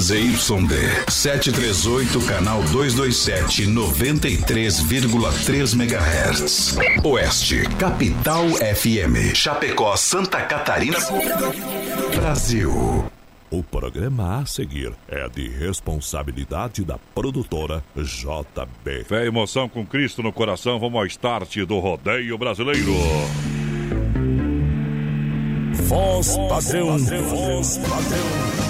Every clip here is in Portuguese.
ZYD 738, canal 227, 93,3 MHz. Oeste, Capital FM. Chapecó, Santa Catarina. Brasil. O programa a seguir é de responsabilidade da produtora JB. Fé e emoção com Cristo no coração, vamos ao start do rodeio brasileiro. Voz padrão, voz padrão.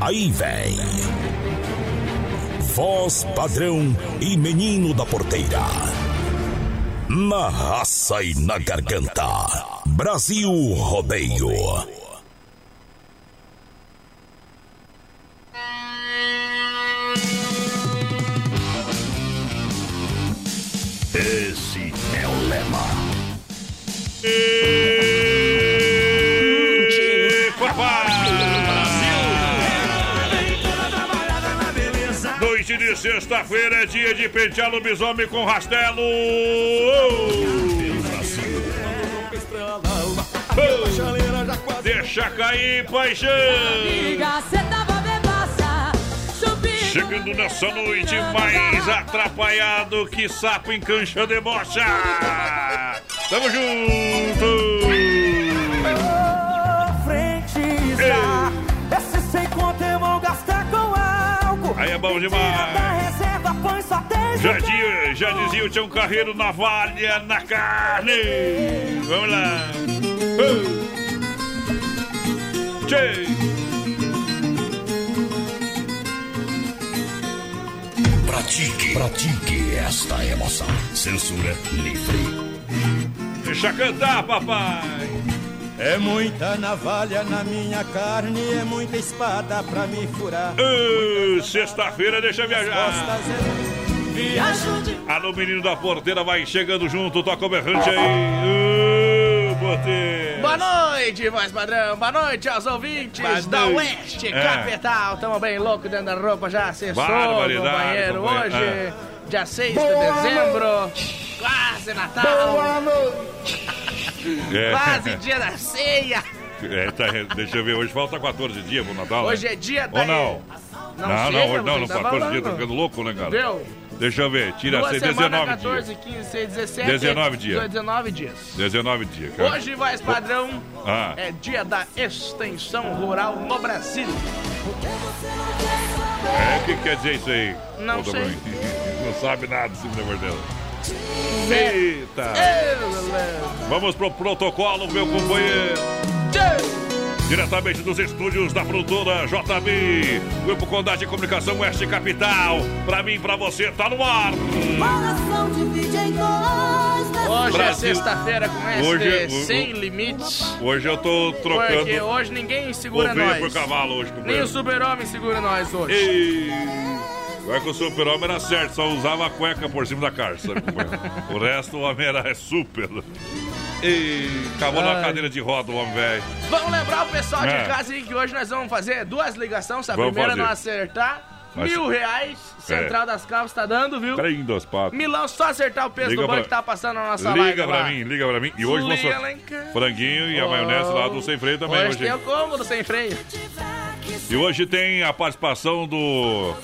Aí vem. Voz padrão e menino da porteira. Na raça e na garganta. Brasil Rodeio. Esse é o lema. E... sexta-feira é dia de pentear lobisomem com rastelo. Deixa cair, paixão! Chegando nessa noite mais atrapalhado que sapo em cancha de bocha. Tamo junto! Aí é bom demais. Já, di- já dizia o Tião Carreiro, navalha na carne. Vamos lá. Uh. Tchê. Pratique, pratique esta emoção. Censura livre. Deixa cantar, papai. É muita navalha na minha carne, é muita espada pra me furar. Uh, Sexta-feira, deixa viajar. É viajo de Alô, menino da porteira, vai chegando junto, toca o berrante aí. Uh, porteira. Boa noite, voz padrão. Boa noite aos ouvintes Boa da noite. Oeste É. Capital. Tamo bem louco dentro da roupa, já acessou, companheiro. companheiro. Hoje, É. dia 6 de dezembro, quase Natal, É. quase dia da ceia. É, tá, deixa eu ver, hoje falta 14 dias pro Natal. Hoje né? é dia da... Ou não? Não, Não, não, hoje não, não, tá 14 dias, falando. tô ficando louco, né, cara? Viu? Deixa eu ver, tira Duas semanas, 19 14, dias. 15, 16, 17... 19 dias. 19 dias. 19 dias, cara. Hoje, voz padrão, Ah. é dia da extensão rural no Brasil. É, o que quer dizer isso aí? Não Ô, sei. Não sabe nada desse negócio dela. É. Eita! Vamos pro protocolo, meu companheiro. Diretamente dos estúdios da produtora JB, Grupo Condade de Comunicação Oeste Capital. Pra mim, pra você, tá no ar. Hoje Brasil. é sexta-feira com este Hoje, o- sem limites. Hoje eu tô Porque trocando hoje ninguém segura nós. por cavalo hoje, Nem o super-homem segura nós hoje. Ei, Vai que o super-homem era certo, só usava a cueca por cima da calça. o resto, o homem era é super. E acabou na Ai. cadeira de roda o homem velho. Vamos lembrar o pessoal É. de casa aí que hoje nós vamos fazer duas ligações. Se a Vamos primeira fazer. não acertar, Mas- mil reais. Central É. das Clavas tá dando, viu? Trem patos. Milão, só acertar o peso Liga do banco pra- que tá passando na nossa live Liga pra lá. mim, liga pra mim. E hoje Liga casa. franguinho e a maionese lá do sem freio também. Hoje Hoje, tem o cômodo sem freio. E hoje tem a participação do.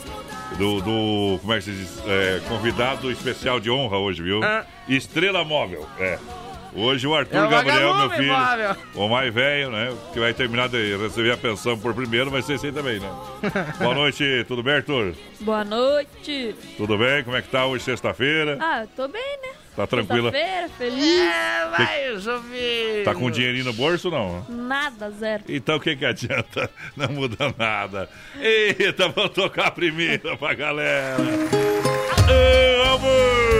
Do, do- como é que se diz? É, convidado especial de honra hoje, viu? Ah. Estrela Móvel, é. Hoje o Arthur É o Gabriel, meu filho, móvel. o mais velho, né? Que vai terminar de receber a pensão por primeiro, vai ser esse aí também, né? Boa noite, tudo bem, Arthur? Boa noite. Tudo bem? Como é que tá hoje, sexta-feira? Ah, eu tô bem, né? Tá tranquila? Sexta-feira, feliz. É, vai, chover. Tá com dinheirinho no bolso ou não? Nada, zero. Então o que que adianta? Não muda nada. Eita, vamos tocar a primeira pra galera. Ô, amor!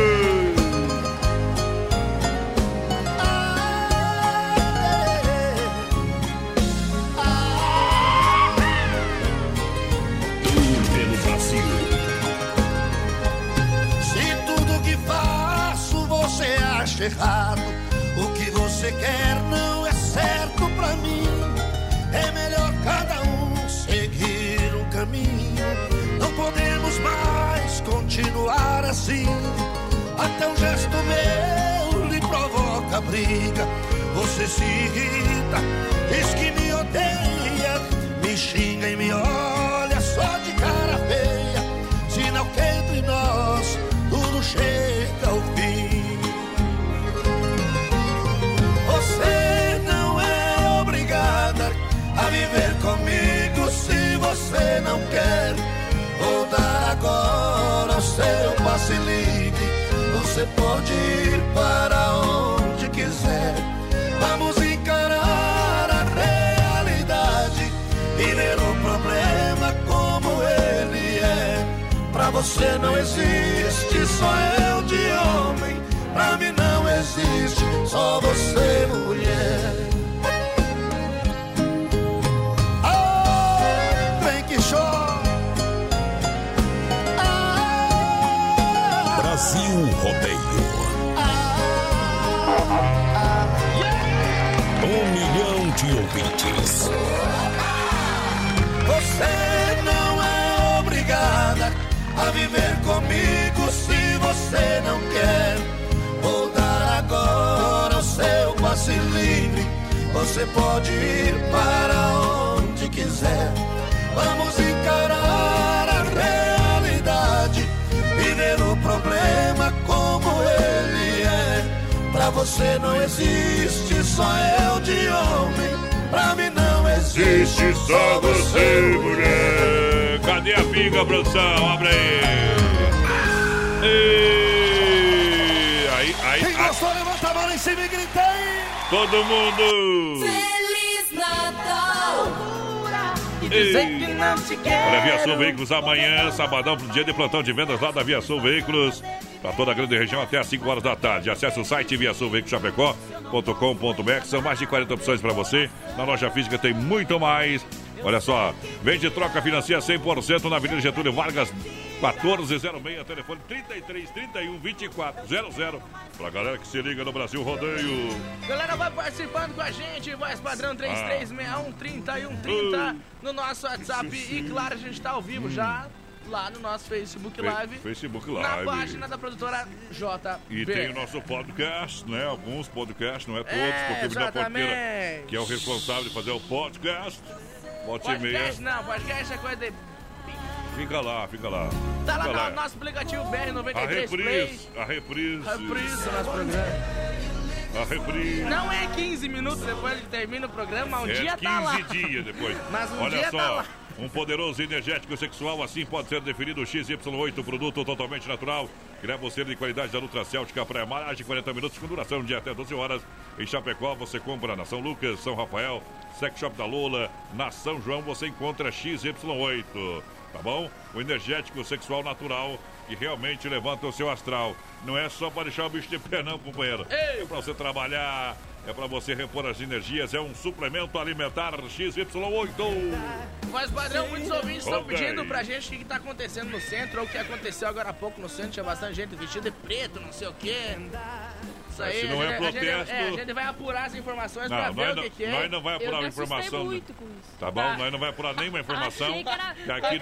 Errado. O que você quer não é certo pra mim. É melhor cada um seguir um caminho. Não podemos mais continuar assim. Até um gesto meu lhe provoca briga. Você se irrita, diz que me odeia, me xinga e me olha viver comigo se você não quer. Vou dar agora o seu passe livre. Você pode ir para onde quiser. Vamos encarar a realidade e ver o problema como ele é. Pra você não existe só eu de homem. Pra mim não existe só você mulher. Brasil Rodeio. Um milhão de ouvintes. Você não é obrigada a viver comigo se você não quer. Vou dar agora o seu passe livre. Você pode ir para onde quiser. Vamos encarar você não existe só eu de homem. Pra mim não existe Existe só você, mulher. Cadê a pinga, produção? Abre aí. E... Aí, aí, Quem aí. gostou, levanta a mão em cima e grita aí. Todo mundo. Feliz Natal! E dizer que não te quero. Olha, Aviação Veículos amanhã, sabadão, pro dia de plantão de vendas lá da Aviação Veículos. Para toda a grande região até às 5 horas da tarde. Acesse o site viaçãoveiculoschapecó.com.br. São mais de 40 opções para você. Na loja física tem muito mais. Olha só, vende troca financia 100% na Avenida Getúlio Vargas, 1406, telefone 33 31 24 00. Pra galera que se liga no Brasil Rodeio. Galera, vai participando com a gente, voz padrão Ah. 3361 3130 no nosso WhatsApp. E claro, a gente tá ao vivo já lá no nosso Facebook Live. Facebook Na Live. página da produtora JB. E tem o nosso podcast, né? Alguns podcasts, não é todos, É, porque o Porteira, que é o responsável de fazer o podcast. E meia. Podcast não, podcast é coisa de. Fica lá, fica lá. Tá lá Fica no nosso aplicativo A BR93 Play. reprise, a reprise, Reprise nosso programa. a reprise. Não é 15 minutos depois que termina o programa, um é dia 15 tá lá. dias depois. Mas um Olha dia só, tá lá. Um poderoso energético sexual assim pode ser definido XY8, produto totalmente natural, que leva você de qualidade da Ultra Céltica para mais de 40 minutos com duração de até 12 horas. Em Chapecó você compra na São Lucas, São Rafael, Sex Shop da Lula, na São João você encontra XY8. Tá bom? O energético sexual natural que realmente levanta o seu astral. Não é só para deixar o bicho de pé, não, companheiro. Ei! É para você trabalhar, é para você repor as energias. É um suplemento alimentar XY8. Voz padrão, muitos ouvintes estão pedindo pra gente o que, que tá acontecendo no centro, ou o que aconteceu agora há pouco no centro. Tinha bastante gente vestida de preto, não sei o quê. Isso aí, Se não a é a protesto- é, a gente vai apurar as informações pra Não, ver nós o não, que, que é. nós não vai apurar a informação. muito com isso. Tá bom? Tá. Nós não vai apurar nenhuma informação. Achei que era- Que aqui,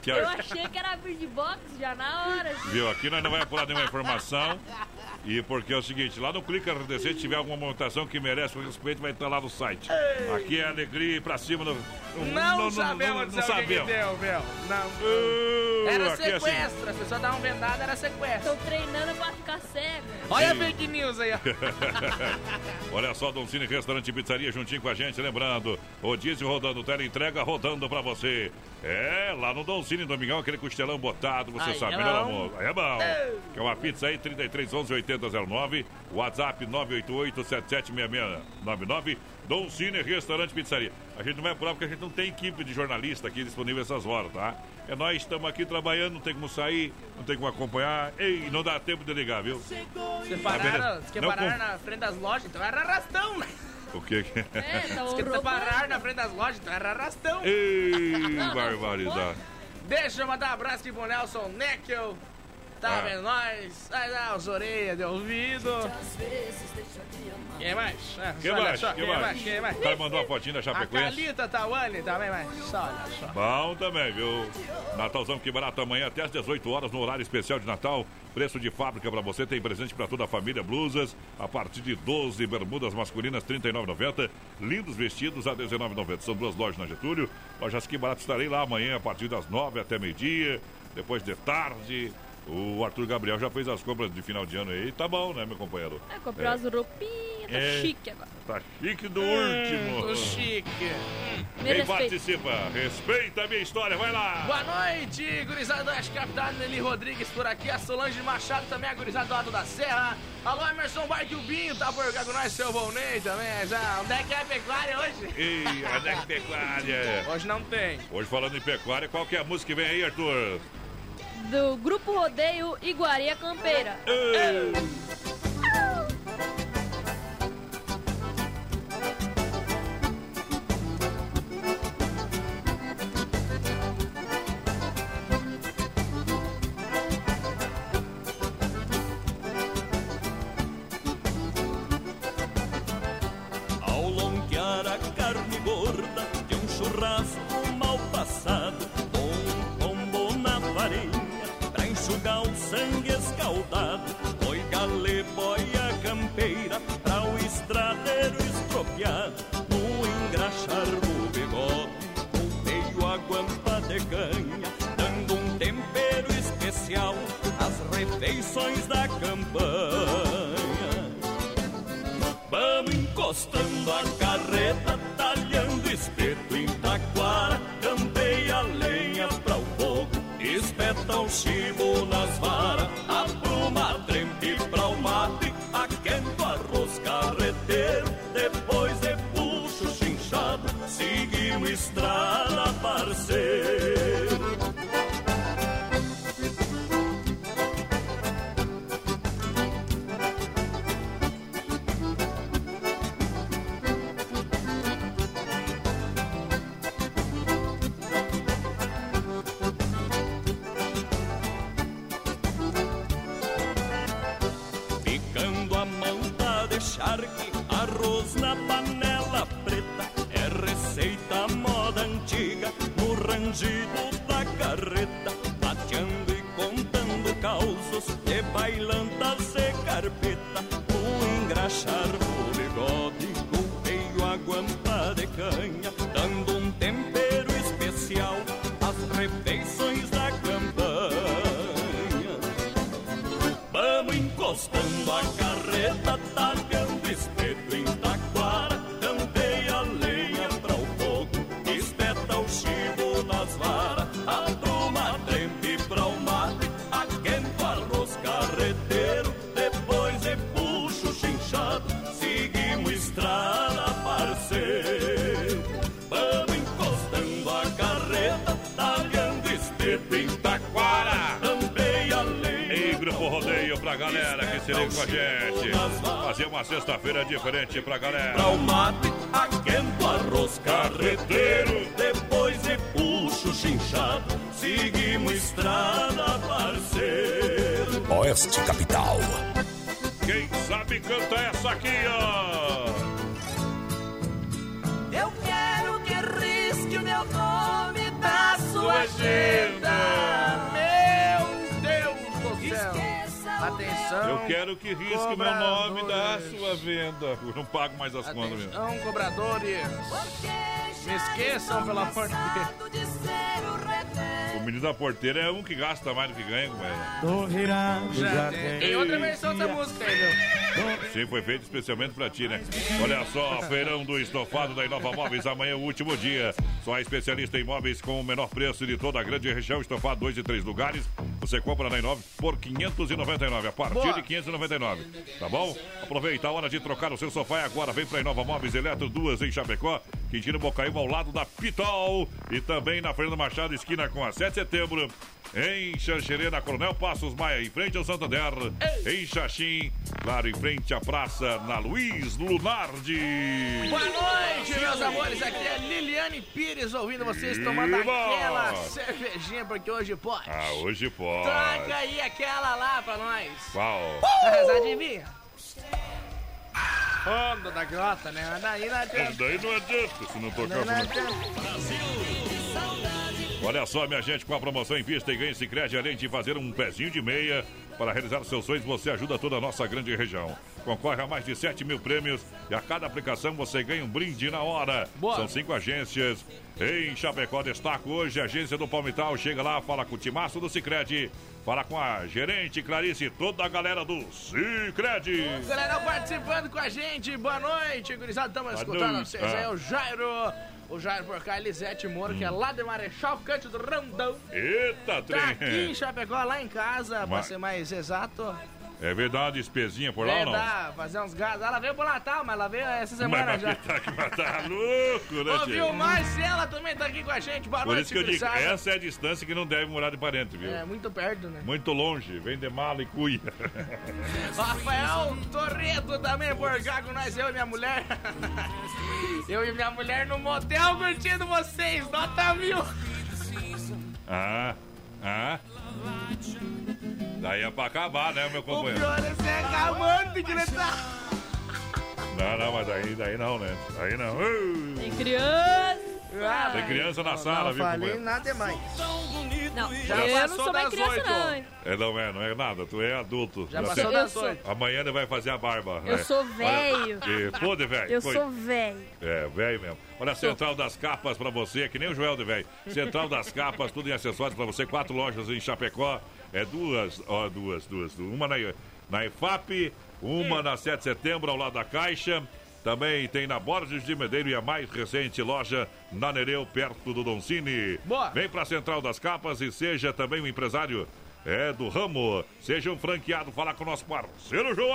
que Eu achei que era bird box já na hora. viu? Aqui nós não vai apurar nenhuma informação. E porque é o seguinte, lá no Clica RDC, se tiver alguma montação que merece o respeito, vai estar lá no site. Aqui é alegria e pra cima. No, no- Não, no- no- sabemos não, não o que, que sabemos. deu, meu. Não. Uh, Era é assim. sequestro, as pessoas davam vendada, era sequestro. Tô treinando pra ficar cego. Olha a fake news aí, ó. Olha só, Dom Cine Restaurante e Pizzaria juntinho com a gente, lembrando, o diesel rodando, tela entrega rodando pra você. É, lá no Dom Cine Domingão, aquele costelão botado, você sabe, é né, amor? É bom. Que é uma pizza aí, 33 11 8009, WhatsApp 988 776699, Dom Cine Restaurante e Pizzaria. A gente não vai apurar porque a gente não tem equipe de jornalista aqui disponível essas horas, tá? É nós estamos aqui trabalhando, não tem como sair, não tem como acompanhar. Ei, não dá tempo de ligar, viu? Você pararam, você quer Não parar com- na frente das lojas, então era arrastão, né? O que que É, tava Você quer roubando. parar na frente das lojas, então era arrastão. Ei, barbaridade. Deixa eu mandar um abraço aqui pro Nelson Neckel. Tá Ah. vendo nós? Vai dar os orelhas de ouvido. Quem mais? Ah, Quem mais? só, Quem quem mais? mais? Quem mais? O cara mandou uma fotinha da A Chapecoense. Calita Tawane também, mas só, olha só. Bom também, viu? Natalzão que barato amanhã até às 18 horas no horário especial de Natal. Preço de fábrica pra você, tem presente pra toda a família, blusas a partir de 12, bermudas masculinas 39,90, lindos vestidos a 19,90. São duas lojas na Getúlio. Lojas que barato estarei lá amanhã a partir das 9 até meio-dia, depois de tarde. O Arthur Gabriel já fez as compras de final de ano aí, tá bom, né, meu companheiro? É, comprei umas roupinhas, tá É. chique agora. Tá chique do último. Tô chique. Me Quem participa? Respeita a minha história, vai lá! Boa noite, gurizada da Oeste Capital, Nelly Rodrigues por aqui, a Solange Machado também, a gurizada do lado da Serra. Alô, Emerson Bike, o Binho, tá por cá com nós, seu Volney também, já. Onde é que é a pecuária hoje? Ei, onde é que pecuária? Hoje não tem. Hoje falando em pecuária, qual que é a música que vem aí, Arthur? Do Grupo Rodeio Iguaria Campeira. Ei. Ao sexta-feira diferente pra galera. Pra o mate, aquento arroz carreteiro Depois de puxo chinchado Seguimos estrada, parceiro Oeste Capital. Quem sabe canta essa aqui, ó. Eu quero que risque o meu nome da sua agenda. Atenção. Eu quero que risque meu nome da sua venda. Eu não pago mais as contas mesmo. Atenção, cobradores. Me esqueçam, de ser o menino da porteira é um que gasta mais do que ganha, velho. Tô virando Já já tem, outra versão dessa música aí, viu? Sim, foi feito especialmente pra ti, né? Olha só, feirão do estofado da Inova Móveis, amanhã é o último dia. Só a especialista em móveis com o menor preço de toda a grande região, estofado dois e três lugares. Você compra na Inova por 599, a partir Boa. de 599, tá bom? Aproveita a hora de trocar o seu sofá e agora vem pra Inova Móveis Eletro, duas em Chapecó, Quintino Bocaíba ao lado da Pitol e também na Fernando Machado, esquina com a 7 de setembro. Em Xanxerê, na Coronel Passos Maia, em frente ao Santander, em Xaxim, claro, em frente à praça, na Luiz Lunardi. Boa noite, meus amores. Aqui é Liliane Pires ouvindo vocês tomando Iba! aquela cervejinha, porque hoje pode. Ah, hoje pode. Traga aí aquela lá pra nós. Qual? Mas adivinha? Fundo da grota, né? Daí não adianta. Daí não adianta se não tocar. Não adianta. Olha só, minha gente, com a promoção em vista e ganhe Sicredi, além de fazer um pezinho de meia para realizar seus sonhos, você ajuda toda a nossa grande região. Concorre a mais de 7 mil prêmios e a cada aplicação você ganha um brinde na hora. Boa. São cinco agências. Em Chapecó, destaco hoje a agência do Palmital. Chega lá, fala com o timaço do Sicredi. Fala com a gerente Clarice e toda a galera do Sicredi. Galera participando com a gente, boa noite, gurizada, estamos escutando noite. vocês aí, Ah. o Jairo, o Jairo por cá, Elisete Moro, que é lá de Marechal Cândido do Rondão, Eita, tá aqui em trem! Chapecó, lá em casa, pra Mas- ser mais exato, É verdade, despezinha por lá ou não? dar, fazer uns gases, ela veio pro Natal, mas ela veio essa Mas semana vai já. tá, vai tá louco, né, Ô, viu, Marcela também tá aqui com a gente, boa Por noite, isso que eu digo, essa é a distância que não deve morar de parente, viu? É, muito perto, né? Muito longe, vem de mala e cuia. Rafael Torreto também por cá com nós, eu e minha mulher. Eu e minha mulher no motel curtindo vocês, nota mil. ah, ah. Daí é pra acabar, né, meu O companheiro? pior é ser acabante, gritar. Não, não, mas daí, daí não, né? Aí não. Uh, Tem criança. Tem criança na sala, não viu, falei companheiro? nada demais. Não, Já eu não sou mais criança, oito. não. hein? É, não é, não é nada, tu é adulto. Já Já passou sei. Das sou- oito. Amanhã ele vai fazer a barba. Eu né? sou velho. e- Pô, de velho. Eu Coi- sou velho. É, velho mesmo. Olha a Central das Capas pra você, que nem o Joel de velho. Central das Capas, tudo em acessórios pra você. Quatro lojas em Chapecó. É duas, ó, duas, duas. duas. Uma na, na EFAP, uma na 7 de setembro, ao lado da Caixa. Também tem na Borges de Medeiro e a mais recente loja na Nereu, perto do Doncini. Boa. Vem pra Central das Capas e seja também um empresário é, do ramo. Seja um franqueado, falar com o nosso parceiro João.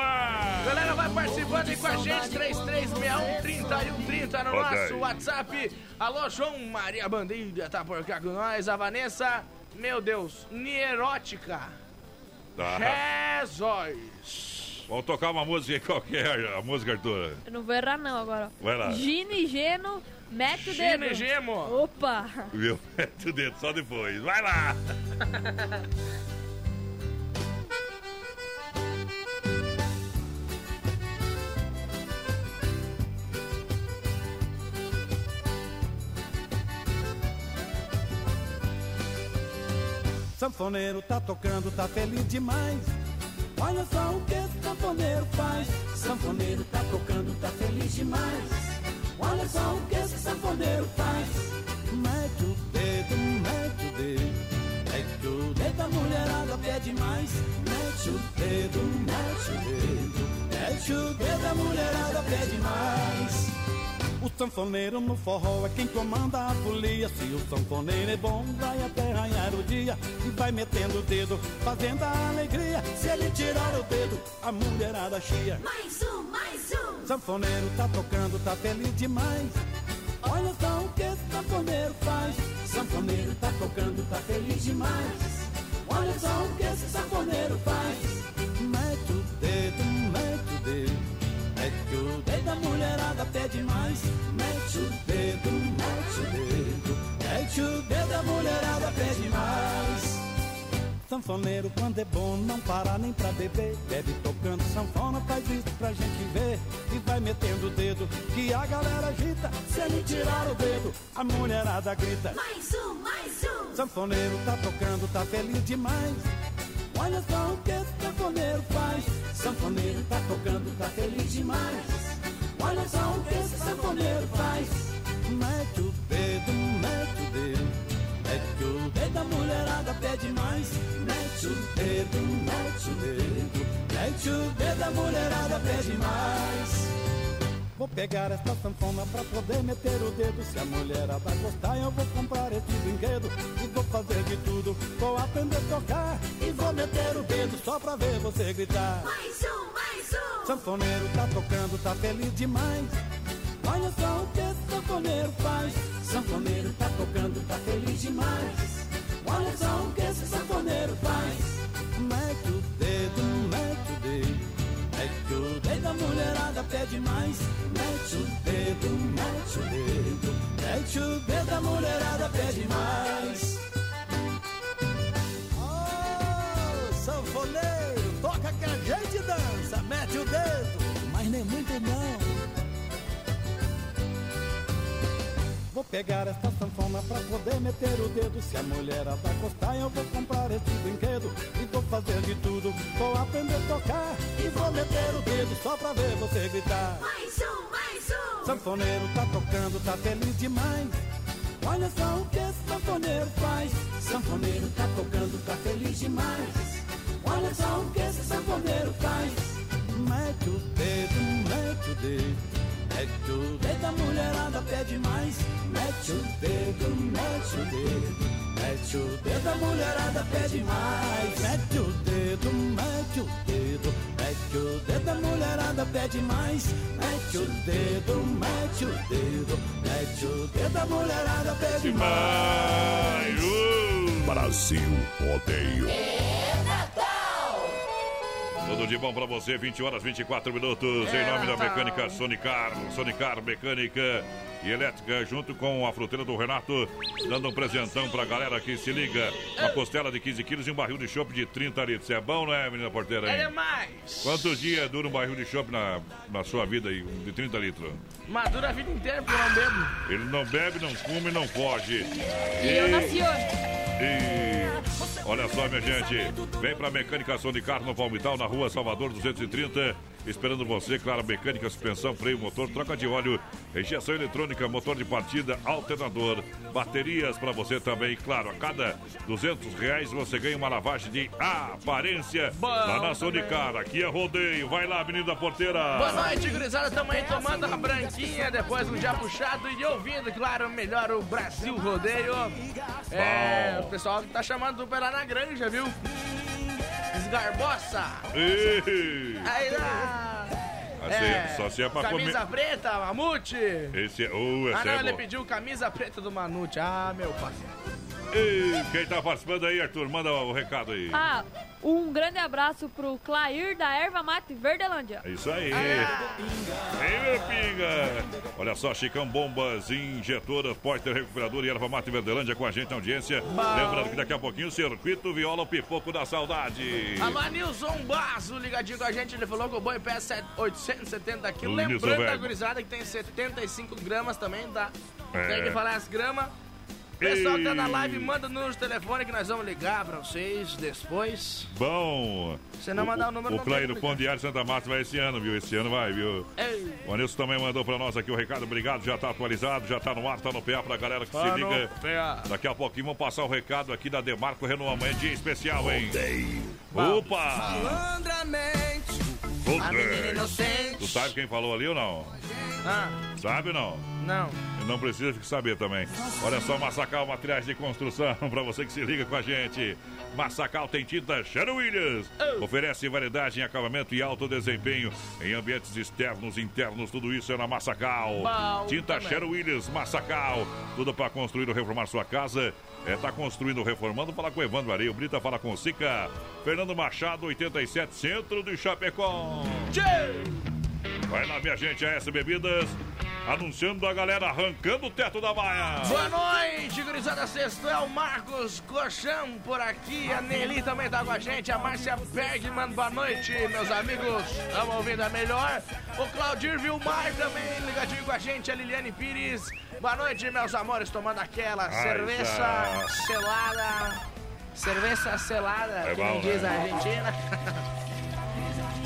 Galera, vai participando aí com a gente, 3361-3130 no Ok. nosso WhatsApp. Alô, João Maria Bandeira tá por cá com nós. A Vanessa, meu Deus, Nierótica. Tá. Jesus. Vamos tocar uma música qualquer, a música, Arthur. Eu não vou errar, não, agora. Vai lá. Gino e Geno, mete o dedo. e Gemo. Opa. Viu? Mete o dedo só depois. Vai lá! Sanfoneiro tá tocando, tá feliz demais. Olha só o que esse sanfoneiro faz. Sanfoneiro tá tocando, tá feliz demais. Olha só o que esse sanfoneiro faz. Mete o dedo, mete o dedo. Mete o dedo, a mulherada pede mais. Mete o dedo, mete o dedo. Mete o dedo, a mulherada pede mais. O sanfoneiro no forró é quem comanda a folia. Se o sanfoneiro é bom, vai até arranhar o dia. E vai metendo o dedo, fazendo a alegria. Se ele tirar o dedo, a mulherada chia. Mais um, mais um. Sanfoneiro tá tocando, tá feliz demais. Olha só o que esse sanfoneiro faz. Sanfoneiro tá tocando, tá feliz demais. Olha só o que esse sanfoneiro faz. Mete o dedo, a mulherada pede mais. Mete o dedo, mete o dedo. Mete o dedo, a mulherada pede mais. Sanfoneiro, quando é bom, não para nem pra beber. Bebe tocando sanfona, faz isso pra gente ver. E vai metendo o dedo, que a galera agita. Se ele tirar o dedo, a mulherada grita. Mais um, mais um. Sanfoneiro tá tocando, tá feliz demais. Olha só o que esse sanfoneiro faz. Sanfoneiro tá tocando, tá feliz demais. Olha só o que esse sanfoneiro faz. Mete o dedo, mete o dedo. Mete o dedo, a mulherada pede mais. Mete o dedo, mete o dedo. Mete o dedo, a mulherada pede mais. Vou pegar esta sanfona pra poder meter o dedo. Se a mulherada gostar eu vou comprar este brinquedo. E vou fazer de tudo, vou aprender a tocar. E vou meter o dedo só pra ver você gritar. Mais um, mais um. Sanfoneiro tá tocando, tá feliz demais. Olha só o que esse sanfoneiro faz. Sanfoneiro tá tocando, tá feliz demais. Olha só o que esse sanfoneiro faz. Mete o dedo pede mais. Mete o dedo, mete o dedo, mete o dedo, a mulherada pede mais. Oh, sanfoneiro, toca que a gente dança, mete o dedo, mas nem muito não. Vou pegar esta sanfona pra poder meter o dedo. Se a mulherada gostar, eu vou comprar este brinquedo. E vou fazer de tudo, vou aprender a tocar. E vou meter o dedo só pra ver você gritar. Mais um, mais um. Sanfoneiro tá tocando, tá feliz demais. Olha só o que esse sanfoneiro faz. Sanfoneiro tá tocando, tá feliz demais. Olha só o que esse sanfoneiro faz. Mete o dedo, mete o dedo. Mete o dedo, a mulherada pede mais. Mete o dedo, mete o dedo. Mete o dedo, a mulherada pede mais. Mete o dedo, mete o dedo. Mete o dedo, a mulherada pede mais. Mete o dedo, mete o dedo. Mete o dedo, a mulherada pede mais. Brasil Rodeio. Tudo de bom pra você, 20 horas 24 minutos, em nome da mecânica Sonicar, Sonicar Mecânica e Elétrica, junto com a fruteira do Renato, dando um presentão pra galera que se liga. Uma costela de 15 quilos e um barril de chopp de 30 litros. É bom, não é, menina porteira? É Hein? demais. Quantos dias dura um barril de chopp na, na sua vida aí, de 30 litros? Madura a vida inteira porque eu não bebo. Ele não bebe, não come, não foge. E eu nasci hoje. E olha só, minha gente, vem pra Mecânica Sonicar no Palmital, na rua Salvador 230, esperando você, claro, mecânica, suspensão, freio, motor, troca de óleo, injeção eletrônica, motor de partida, alternador, baterias pra você também, claro, a cada 200 reais você ganha uma lavagem de aparência lá na Sonicar, aqui é rodeio, vai lá, menina porteira. Boa noite, gurizada. Tamo aí tomando a branquinha depois de um dia puxado e ouvindo, claro, melhor o Brasil Rodeio. É, o pessoal que tá chamando do lá na granja, viu? Esgarboça. Ei, Aí lá. assim, só se é pra camisa comer. preta, mamute. Esse é, oh, Ah, esse não, é ele bom. pediu camisa preta do Manute. Ah, meu pai. Ei, quem tá participando aí, Arthur? Manda o recado aí. Ah, um grande abraço pro Clair da Erva Mate Verdelândia. É isso aí. Ei, meu pinga. Olha só, Chicão Bombas, injetoras, Porter Recuperador e Erva Mate Verdelândia com a gente na audiência. Lembrando que daqui a pouquinho, Circuito Viola, o Pipoco da Saudade. A Nilson Basso ligadinho com a gente, ele falou que o boi pesa 870 quilos. O Lembrando a velho. gurizada que tem 75 gramas também, tá? É. Tem que falar as gramas. Pessoal que tá na live, manda no telefone que nós vamos ligar pra vocês depois. Bom. Se não mandar o número, O não Clay do Pão Diário Santa Marta vai esse ano, viu? Esse ano vai, viu? Ei. O Anilson também mandou pra nós aqui o recado. Obrigado, já tá atualizado, já tá no ar, tá no PA pra galera que se Tá liga. PA. Daqui a pouquinho vamos passar o recado aqui da Demarco Renault. Amanhã é dia especial, hein? Vamos. Opa! Malandramente, A menina inocente. Tu sabe quem falou ali ou não? Ah, Sabe ou não? não. Não precisa saber também. Olha só, Massacal Materiais de Construção, pra você que se liga com a gente. Massacal tem tinta Sharon Williams. Oferece variedade em acabamento e alto desempenho em ambientes externos, internos, tudo isso é na Massacal. Tinta. Sharon Williams, Massacal. Tudo para construir ou reformar sua casa. É, tá construindo ou reformando? Fala com Evandro Areio. Brita fala com Sica. Fernando Machado, 87, centro de Chapecó. Vai lá, minha gente, a S Bebidas. Anunciando a galera arrancando o teto da baia. Boa noite, gurizada sexto. É o Marcos Colchão por aqui. A Nelly também tá com a gente. A Márcia Bergman, boa noite, meus amigos. Estamos ouvindo a melhor. O Claudir Vilmar também ligadinho com a gente. A Liliane Pires. Boa noite, meus amores. Tomando aquela Ai, cerveja já. selada. Cerveja selada, É que bom, diz né? a Argentina.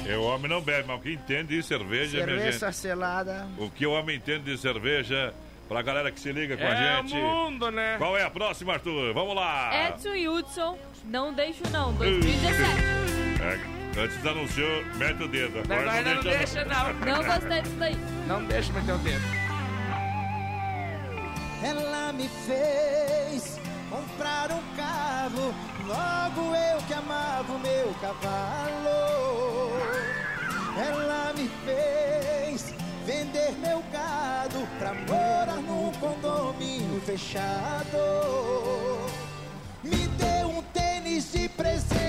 E o homem não bebe, mas o que entende de cerveja, minha gente. Cerveja selada. O que o homem entende de cerveja, pra galera que se liga com a É gente. mundo, né? Qual é a próxima, Arthur? Vamos lá! Edson e Hudson, não deixo não, 2017. É, antes anunciou, mete o dedo. Agora Agora não deixa, não. Não gostei disso daí. Não deixa meter o dedo. Ela me fez comprar um carro, logo eu que amava o meu cavalo. Ela me fez vender meu gado pra morar num condomínio fechado. Me deu um tênis de presente,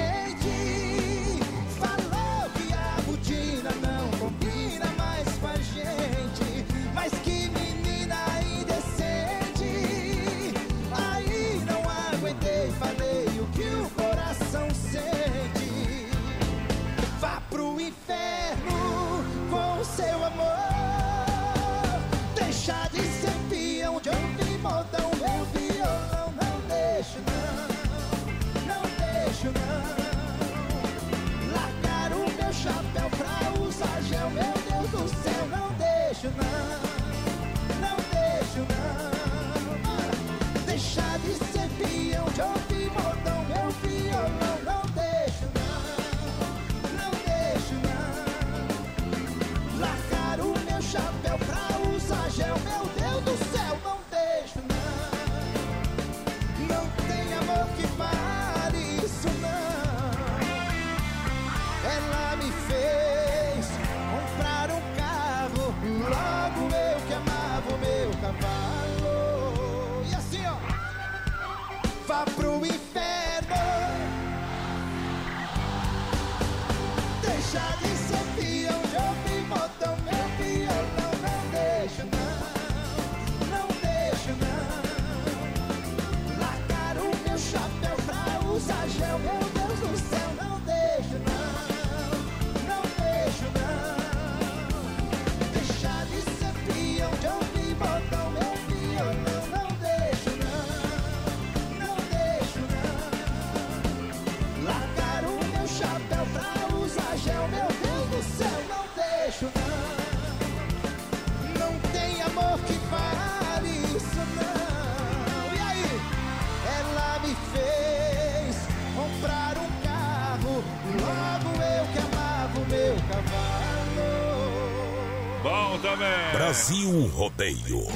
Brasil Rodeio.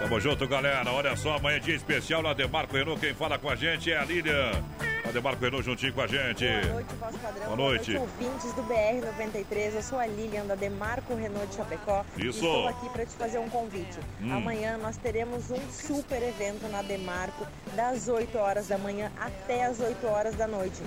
Tamo junto, galera. Olha só, amanhã é dia especial na Demarco Renault. Quem fala com a gente é a Lilian. A Demarco Renault juntinho com a gente. Boa noite, voz padrão. Boa noite. ouvintes do BR-93. Eu sou a Lilian da Demarco Renault de Chapecó. Isso. E estou aqui para te fazer um convite. Hum. Amanhã nós teremos um super evento na Demarco, das 8 horas da manhã até as 8 horas da noite.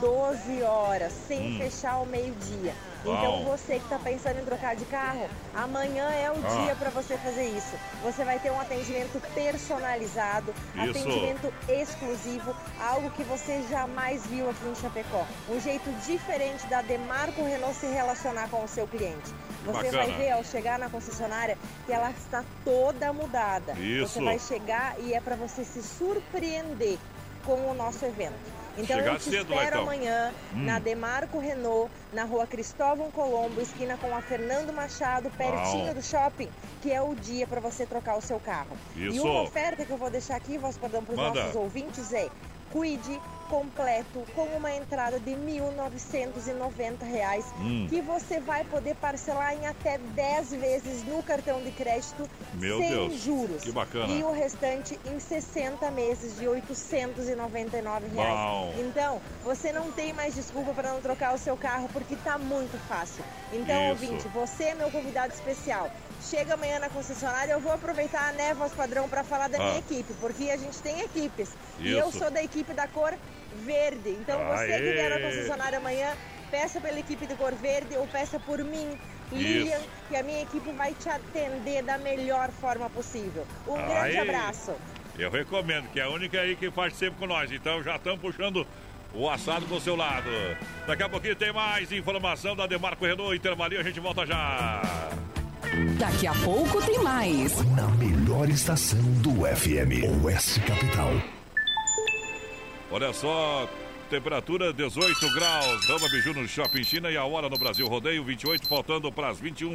12 horas, sem Hum. fechar ao meio-dia. Então você que está pensando em trocar de carro, amanhã é o Ah. dia para você fazer isso. Você vai ter um atendimento personalizado, Isso. atendimento exclusivo, algo que você jamais viu aqui em Chapecó. Um jeito diferente da Demarco Renault se relacionar com o seu cliente. Você Bacana. vai ver ao chegar na concessionária que ela está toda mudada. Isso. Você vai chegar e é para você se surpreender com o nosso evento. Então Chegar eu te cedo espero então. amanhã Hum. na Demarco Renault, na rua Cristóvão Colombo, esquina com a Fernando Machado, pertinho Uau. do shopping, que é o dia para você trocar o seu carro. E Isso. uma oferta que eu vou deixar aqui, voz padrão, para os nossos ouvintes é Cuide completo com uma entrada de 1.990 reais, Hum. que você vai poder parcelar em até 10 vezes no cartão de crédito Meu sem Deus, juros. que bacana. E o restante em 60 meses de 899 reais. Bom. Então, você não tem mais desculpa para não trocar o seu carro porque tá muito fácil. Então, Isso. ouvinte, você é meu convidado especial. Chega amanhã na concessionária, eu vou aproveitar a Nevas Padrão para falar da Ah. minha equipe, porque a gente tem equipes. E eu Isso. sou da equipe da cor verde. Então, você que Aê. vier na concessionária amanhã, peça pela equipe de cor verde ou peça por mim, Lilian, Isso. que a minha equipe vai te atender da melhor forma possível. Um grande Aê. abraço. Eu recomendo, que é a única aí que faz sempre com nós. Então já estamos puxando o assado pro seu lado. Daqui a pouquinho tem mais informação da Demarco Renault Intervalinho. A gente volta já. Daqui a pouco tem mais. Na melhor estação do FM, Oeste Capital. Olha só, temperatura 18 graus. Rama Biju no Shopping China e a hora no Brasil Rodeio 28, faltando para as 21.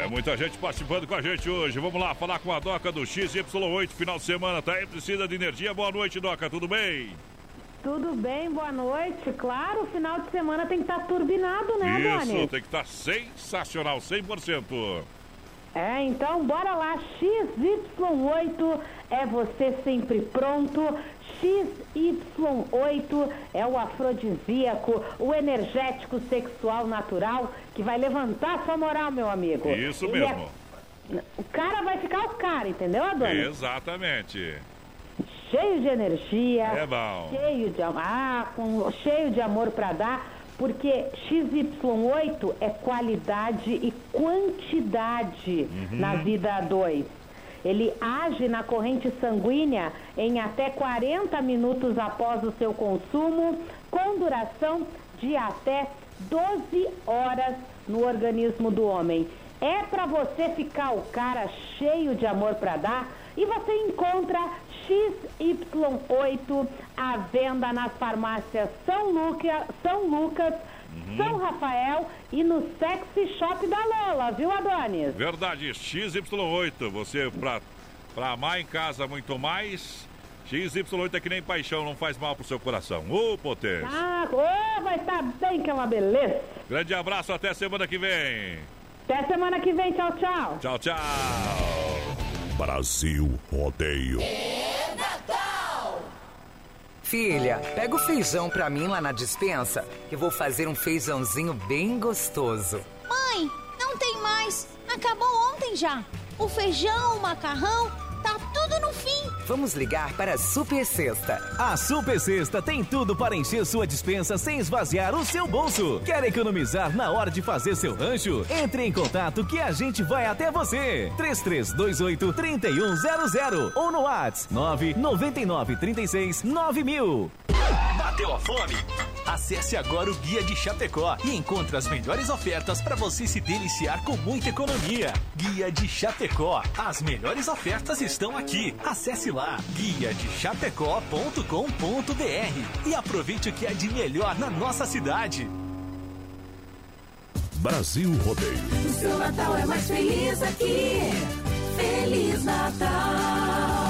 É muita gente participando com a gente hoje. Vamos lá falar com a Doca do XY8, final de semana. Tá aí, precisa de energia. Boa noite, Doca. Tudo bem? Tudo bem, boa noite. Claro, o final de semana tem que estar turbinado, né, Isso, Doni? tem que estar sensacional, 100%. É, então bora lá. XY8 é você sempre pronto. XY8 é o afrodisíaco, o energético sexual natural que vai levantar sua moral, meu amigo. Isso Ele é- mesmo. O cara vai ficar o cara, entendeu, Adoni? Exatamente. cheio de energia, É bom. cheio de ah, com cheio de amor para dar, porque XY8 é qualidade e quantidade Uhum. na vida a dois. Ele age na corrente sanguínea em até 40 minutos após o seu consumo, com duração de até 12 horas no organismo do homem. É para você ficar o cara cheio de amor para dar e você encontra XY8 à venda nas farmácias São, Luca, São Lucas, São Rafael e no Sexy Shop da Lola, viu, Adonis? Verdade, XY8. Você, pra amar em casa muito mais, XY8 é que nem paixão, não faz mal pro seu coração. Ô, potência. Ah, ô, vai estar bem, que é uma beleza. Grande abraço, até semana que vem. Até semana que vem, tchau, tchau. Tchau, tchau. Brasil Rodeio. Filha, pega o feijão pra mim lá na dispensa, que vou fazer um feijãozinho bem gostoso. Mãe, não tem mais. Acabou ontem já. O feijão, o macarrão, Vamos ligar para a Super Sexta. A Super Sexta tem tudo para encher sua dispensa sem esvaziar o seu bolso. Quer economizar na hora de fazer seu rancho? Entre em contato que a gente vai até você. 3328 3100 ou no WhatsApp 999 36 9000. Bateu a fome? Acesse agora o Guia de Chapecó e encontre as melhores ofertas para você se deliciar com muita economia. Guia de Chapecó. As melhores ofertas estão aqui. Acesse lá guia de chapecó.com.br e aproveite o que é de melhor na nossa cidade. Brasil Rodeio. O seu Natal é mais feliz aqui. Feliz Natal.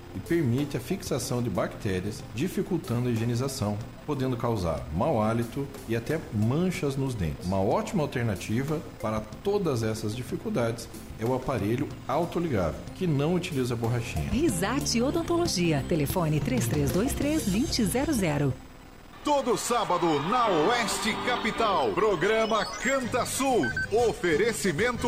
e permite a fixação de bactérias, dificultando a higienização, podendo causar mau hálito e até manchas nos dentes. Uma ótima alternativa para todas essas dificuldades é o aparelho autoligável, que não utiliza borrachinha. Risate Odontologia. Telefone 3323-2000. Todo sábado na Oeste Capital. Programa Canta Sul. Oferecimento.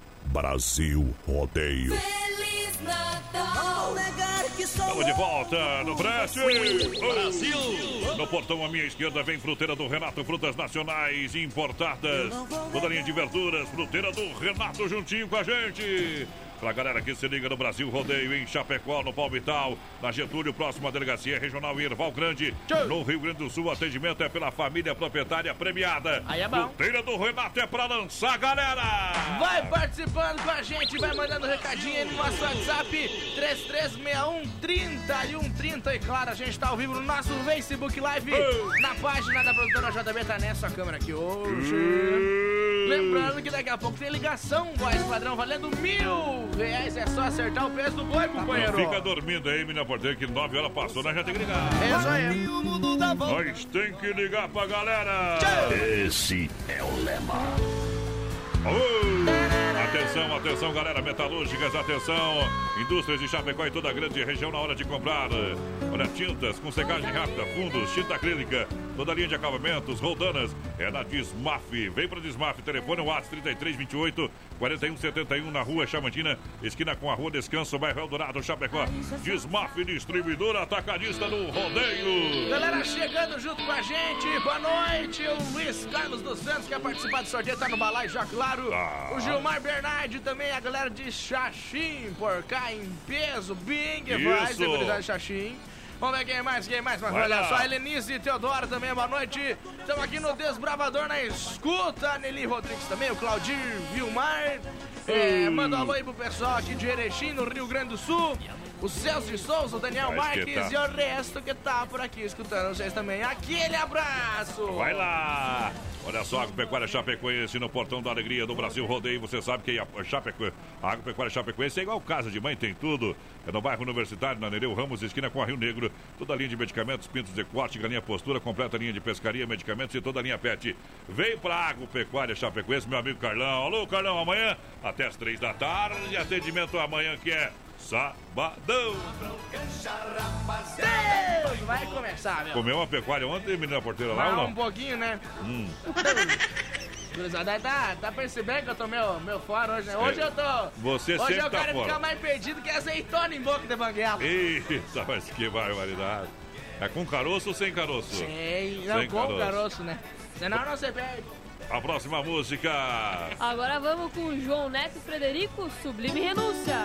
Brasil Rodeio. Feliz Natal. negar que sou Estamos de volta no Brasil. Brasil. No portão à minha esquerda vem fruteira do Renato, frutas nacionais importadas. Toda linha de verduras, fruteira do Renato juntinho com a gente. Pra galera que se liga no Brasil Rodeio, em Chapecó, no Palmital, na Getúlio, próxima Delegacia Regional Irval Grande. No Rio Grande do Sul, o atendimento é pela família proprietária premiada. Aí é bom. Fruteira do Renato é pra lançar, galera! Vai participando com a gente, vai mandando recadinho aí no nosso WhatsApp 3361 30 e claro, a gente tá ao vivo no nosso Facebook Live, na página da produtora JB, tá nessa câmera aqui hoje. Lembrando que daqui a pouco tem ligação, voz padrão, valendo mil reais, é só acertar o preço do boi, companheiro. Não fica dormindo aí, menina porteira, que 9 horas passou, nós já tem que ligar. É isso aí. Nós tem que ligar pra galera. Esse é o lema. Atenção, atenção, galera metalúrgicas, atenção, indústrias de Chapecó e toda a grande região na hora de comprar. Olha, tintas com secagem rápida, fundos, tinta acrílica, toda a linha de acabamentos, roldanas, é na Dismaf. Vem pra Dismaf, telefone WhatsApp 3328 4171 na rua Chamantina, esquina com a rua Descanso, bairro Eldorado, Chapecó. Dismaf, distribuidora atacadista do rodeio. Galera chegando junto com a gente, boa noite. O Luiz Carlos dos Santos quer participar do sorteio, tá no balai já, claro. Ah. O Gilmar Bernardi também, a galera de Xaxim, por cá em peso, Bing, vai, seguridade de Xaxim. Vamos ver quem mais, quem mais, mas Vai olha lá. só, a Helenice e Teodoro também, boa noite. Estamos aqui no Desbravador na escuta, a Nelly Rodrigues também, o Claudir Vilmar. É, manda um alô aí pro pessoal aqui de Erechim, no Rio Grande do Sul. O Celso de Souza, o Daniel Vai Marques esquentar. e o resto que tá por aqui escutando vocês também. Aquele abraço! Vai lá! Olha só, Agropecuária Chapecoense no Portão da Alegria do Brasil Rodeio. Você sabe que a, Chapeco... a Agropecuária Chapecoense é igual casa de mãe, tem tudo. É no bairro Universitário, na Nereu Ramos, esquina com a Rio Negro. Toda a linha de medicamentos, pintos de corte, galinha postura, completa linha de pescaria, medicamentos e toda a linha pet. Vem pra Agropecuária Chapecoense, meu amigo Carlão. Alô, Carlão, amanhã até as três da tarde. Atendimento amanhã que é sabadão. Deus, vai começar, meu. Comeu uma pecuária ontem, menina porteira lá ou não? um pouquinho, né? Hum. Cruzada, tá, tá percebendo que eu tô meio, meio fora hoje, né? Hoje eu tô. Você hoje sempre eu tá quero fora. ficar mais perdido que azeitona em boca de banguela. Eita, mas que barbaridade. É com caroço ou sem caroço? Sei, não Sem com o caroço, né? Senão não se perde. A próxima música. Agora vamos com o João Neto e Frederico, Sublime Renúncia.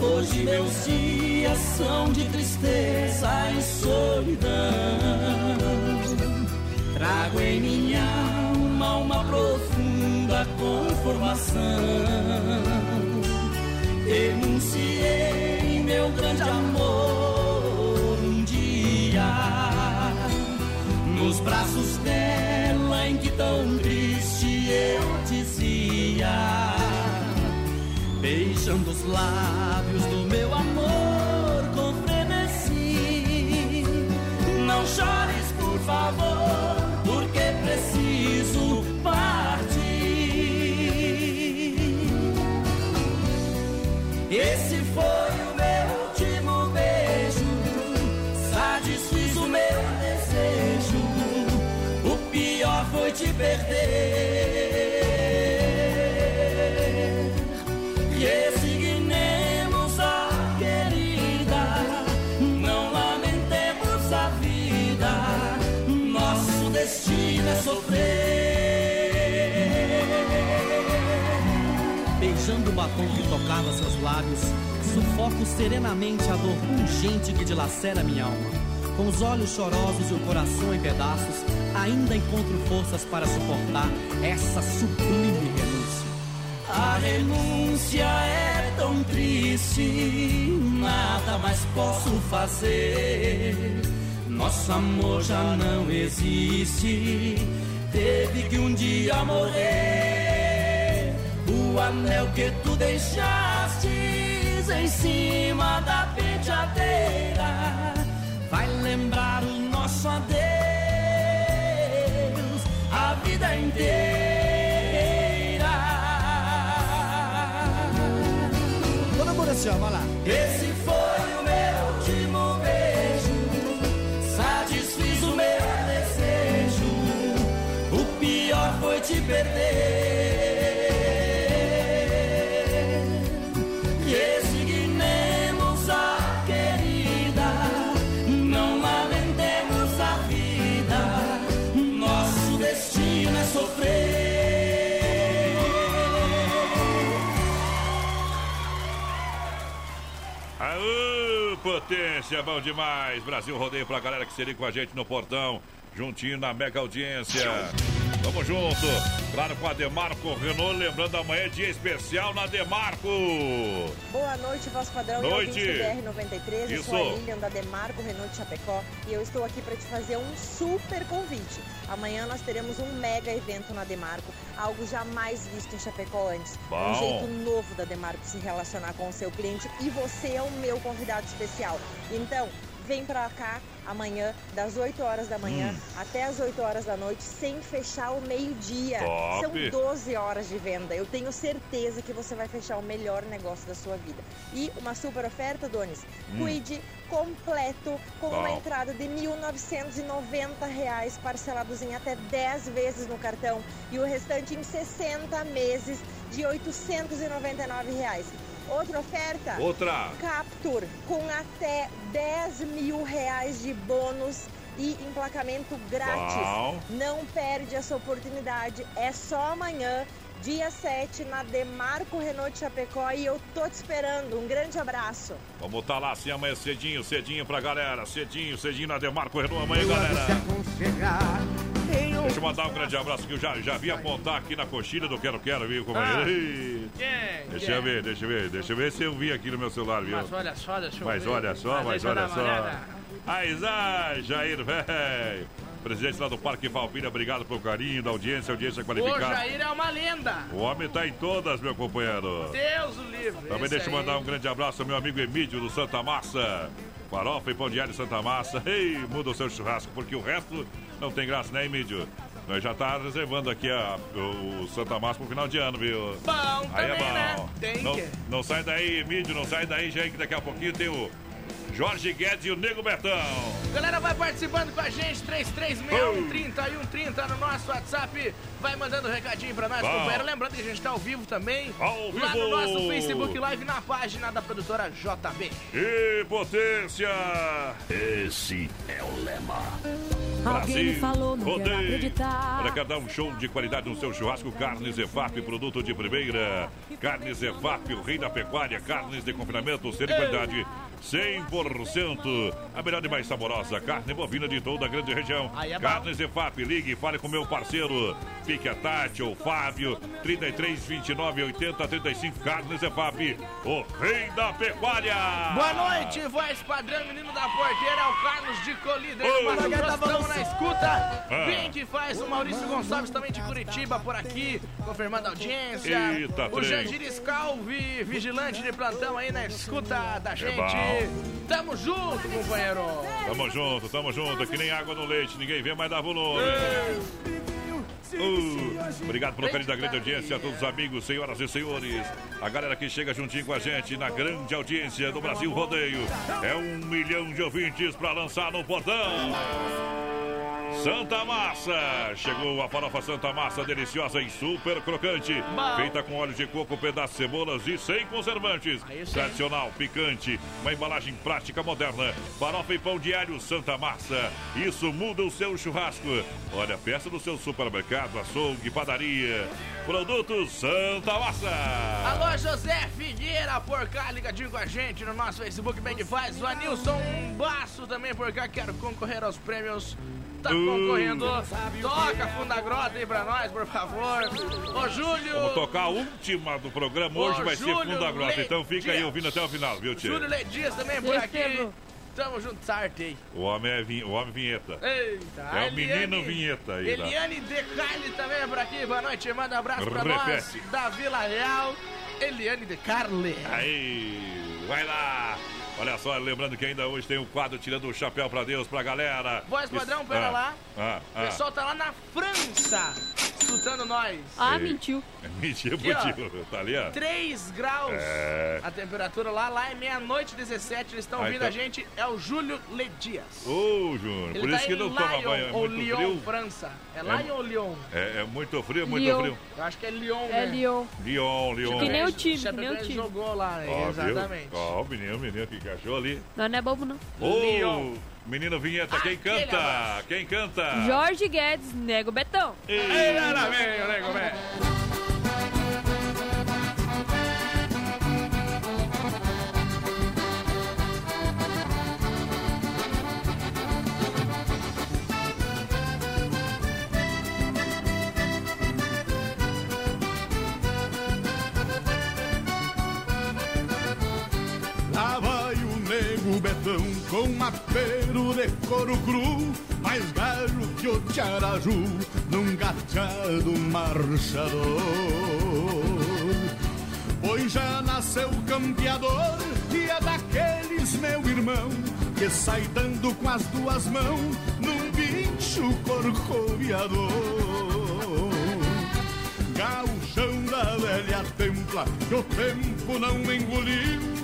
Hoje meus dias são de tristeza e solidão. Trago em minha alma uma profunda conformação. Enunciei meu grande amor um dia nos braços dela em que tão triste eu dizia beijando os lábios do meu amor com frenesi. Não chores, por favor, porque preciso Esse foi o meu último beijo, satisfiz o meu desejo. O pior foi te perder. Resignemos a querida, não lamentemos a vida. Nosso destino é sofrer. Batom que tocava seus lábios, sufoco serenamente a dor pungente que dilacera minha alma. Com os olhos chorosos e o coração em pedaços, ainda encontro forças para suportar essa sublime renúncia. A renúncia é tão triste, nada mais posso fazer. Nosso amor já não existe, teve que um dia morrer. O anel que tu deixaste em cima da penteadeira vai lembrar o nosso adeus a vida inteira. Todo mundo assim, ó, vai lá. Esse potência, bom demais. Brasil rodeio pra galera que seria com a gente no portão, juntinho na mega audiência. Vamos junto, claro com a Demarco Renault, lembrando amanhã é dia especial na Demarco. Boa noite, vosso padrão Noite. e ouvinte do BR-93. Eu sou a. Lilian da Demarco Renault de Chapecó e eu estou aqui para te fazer um super convite. Amanhã nós teremos um mega evento na Demarco, algo jamais visto em Chapecó antes. Bom. Um jeito novo da Demarco se relacionar com o seu cliente e você é o meu convidado especial. Então, vem pra cá amanhã, das 8 horas da manhã Hum. até as 8 horas da noite, sem fechar o meio-dia. São 12 horas de venda. Eu tenho certeza que você vai fechar o melhor negócio da sua vida. E uma super oferta, Donis. Hum. Cuide completo com Bom. uma entrada de 1.990 reais, parcelados em até 10 vezes no cartão e o restante em 60 meses de 899 reais. Outra oferta? Outra. Capture com até 10 mil reais de bônus e emplacamento grátis. Bom. Não perde essa oportunidade. É só amanhã, dia 7, na Demarco Renault de Chapecó e eu tô te esperando. Um grande abraço. Vamos estar lá assim amanhã cedinho, cedinho pra galera. Cedinho, cedinho na Demarco Renault amanhã, galera. Deixa eu mandar um grande abraço que eu já, já vi apontar aqui na coxilha do Quero Quero, viu, companheiro? Ah. Ih, Quem? Deixa Quem? eu ver, deixa eu ver, deixa eu ver se eu vi aqui no meu celular, viu? Mas olha só, deixa eu Mas ver. olha só, mas eu olha só. Aizai, Jair, velho. Presidente lá do Parque Valpina, obrigado pelo carinho, da audiência, audiência O qualificada. Jair é uma lenda. O homem tá em todas, meu companheiro. Deus o livre. Também esse deixa eu aí. mandar um grande abraço ao meu amigo Emílio do Santa Massa. Farofa e pão de alho Santa Massa. Ei, muda o seu churrasco, porque o resto não tem graça, né, Emílio? Nós já tá reservando aqui a, o, Santa Massa pro final de ano, viu? Bom Aí é também, né? bom. Tem não, que. não sai daí, Emílio, não sai daí, gente, que daqui a pouquinho tem o Jorge Guedes e o Nego Betão. Galera, vai participando com a gente, 3361 30 e 130 no nosso WhatsApp. Vai mandando um recadinho pra nós, Bom. companheiro. Lembrando que a gente tá ao vivo também. Ao Lá vivo. no nosso Facebook Live, na página da produtora JB. E potência! Esse é o lema. Quero rodeio. Olha, quer dar um show de qualidade no seu churrasco? Carnes Efap, produto de primeira. Carnes Efap, o rei da pecuária. Carnes de confinamento, ser de qualidade 100%. A melhor e mais saborosa carne bovina de toda a grande região. É. Carnes Efap, ligue e fale com meu parceiro. Pique a Tati ou Fábio, 33 29 80 35. Carnes Efap, o rei da pecuária. Boa noite, voz padrão, menino da porteira, é o Carlos de Colíder. Estamos na escuta. Ah. Bem que faz o Maurício Gonçalves também de Curitiba por aqui, confirmando a audiência. Eita, o. Jandir Scalvi, vigilante de plantão aí na escuta da gente. É. Tamo junto, companheiro. Tamo junto, tamo junto, que nem água no leite, ninguém vê, mas dá volume. Uh, obrigado pelo carinho da grande audiência, a todos os amigos, senhoras e senhores. A galera que chega juntinho com a gente na grande audiência do Brasil Rodeio. É um milhão de ouvintes pra lançar no portão. Santa Massa! Chegou a farofa Santa Massa, deliciosa e super crocante. Bom. Feita com óleo de coco, pedaço de cebolas e sem conservantes. Aí sim. Tradicional, picante, uma embalagem prática moderna. Farofa e pão diário Santa Massa. Isso muda o seu churrasco. Olha, peça no seu supermercado, açougue, padaria. Produtos Santa Massa. Alô, José Figueira, por cá, ligadinho com a gente no nosso Facebook, bem que faz. O Anilson Baço também por cá, quero concorrer aos prêmios. Tá Uh. concorrendo. Toca Funda Grota aí pra nós, por favor. Ô, Júlio. Vamos tocar a última do programa. Hoje Ô, vai ser Júlio Funda Grota. Então fica aí ouvindo até o final, viu, Tia? Júlio Ledias também por aqui. Tamo junto, sartei. O homem é vin- o homem vinheta. Eita, É o menino vinheta aí, lá. Eliane Decarli também é por aqui. Boa noite, manda um abraço pra Repete. nós. Da Vila Real. Eliane Decarli. Aí, vai lá. Olha só, lembrando que ainda hoje tem o quadro Tirando o Chapéu pra Deus, pra galera. Voz padrão, Isso- pera ah, lá. Ah, O ah. pessoal tá lá na França, escutando nós. Ah, mentiu. Pro tio. Tá ali, ó. 3 graus É. a temperatura lá, lá é meia-noite 17, eles estão Aí ouvindo tá. a gente, é o Júlio Ledias. Ô, Júnior, Ele por tá isso que não toma banho. É ou muito Lyon, frio. França. É É- Lyon ou Lyon? É, é muito frio, muito Lyon. frio. Eu acho que é Lyon, É né? Lyon. Lyon, Lyon. Que nem o time, que nem o time. jogou lá, né? Ó? Exatamente. Ó, o menino, o menino que achou ali. Nós não é bobo, não. Ô, Lyon. menino vinheta, quem canta? Quem canta? Jorge Guedes, nego Betão. Ei, nada bem, nego, velho. O Betão com apero de couro cru, mais galho que o Tiaraju num gateado marchador. Pois já nasceu campeador e é daqueles, meu irmão, que sai dando com as duas mãos num bicho corcoviador. Gauchão da velha templa que o tempo não engoliu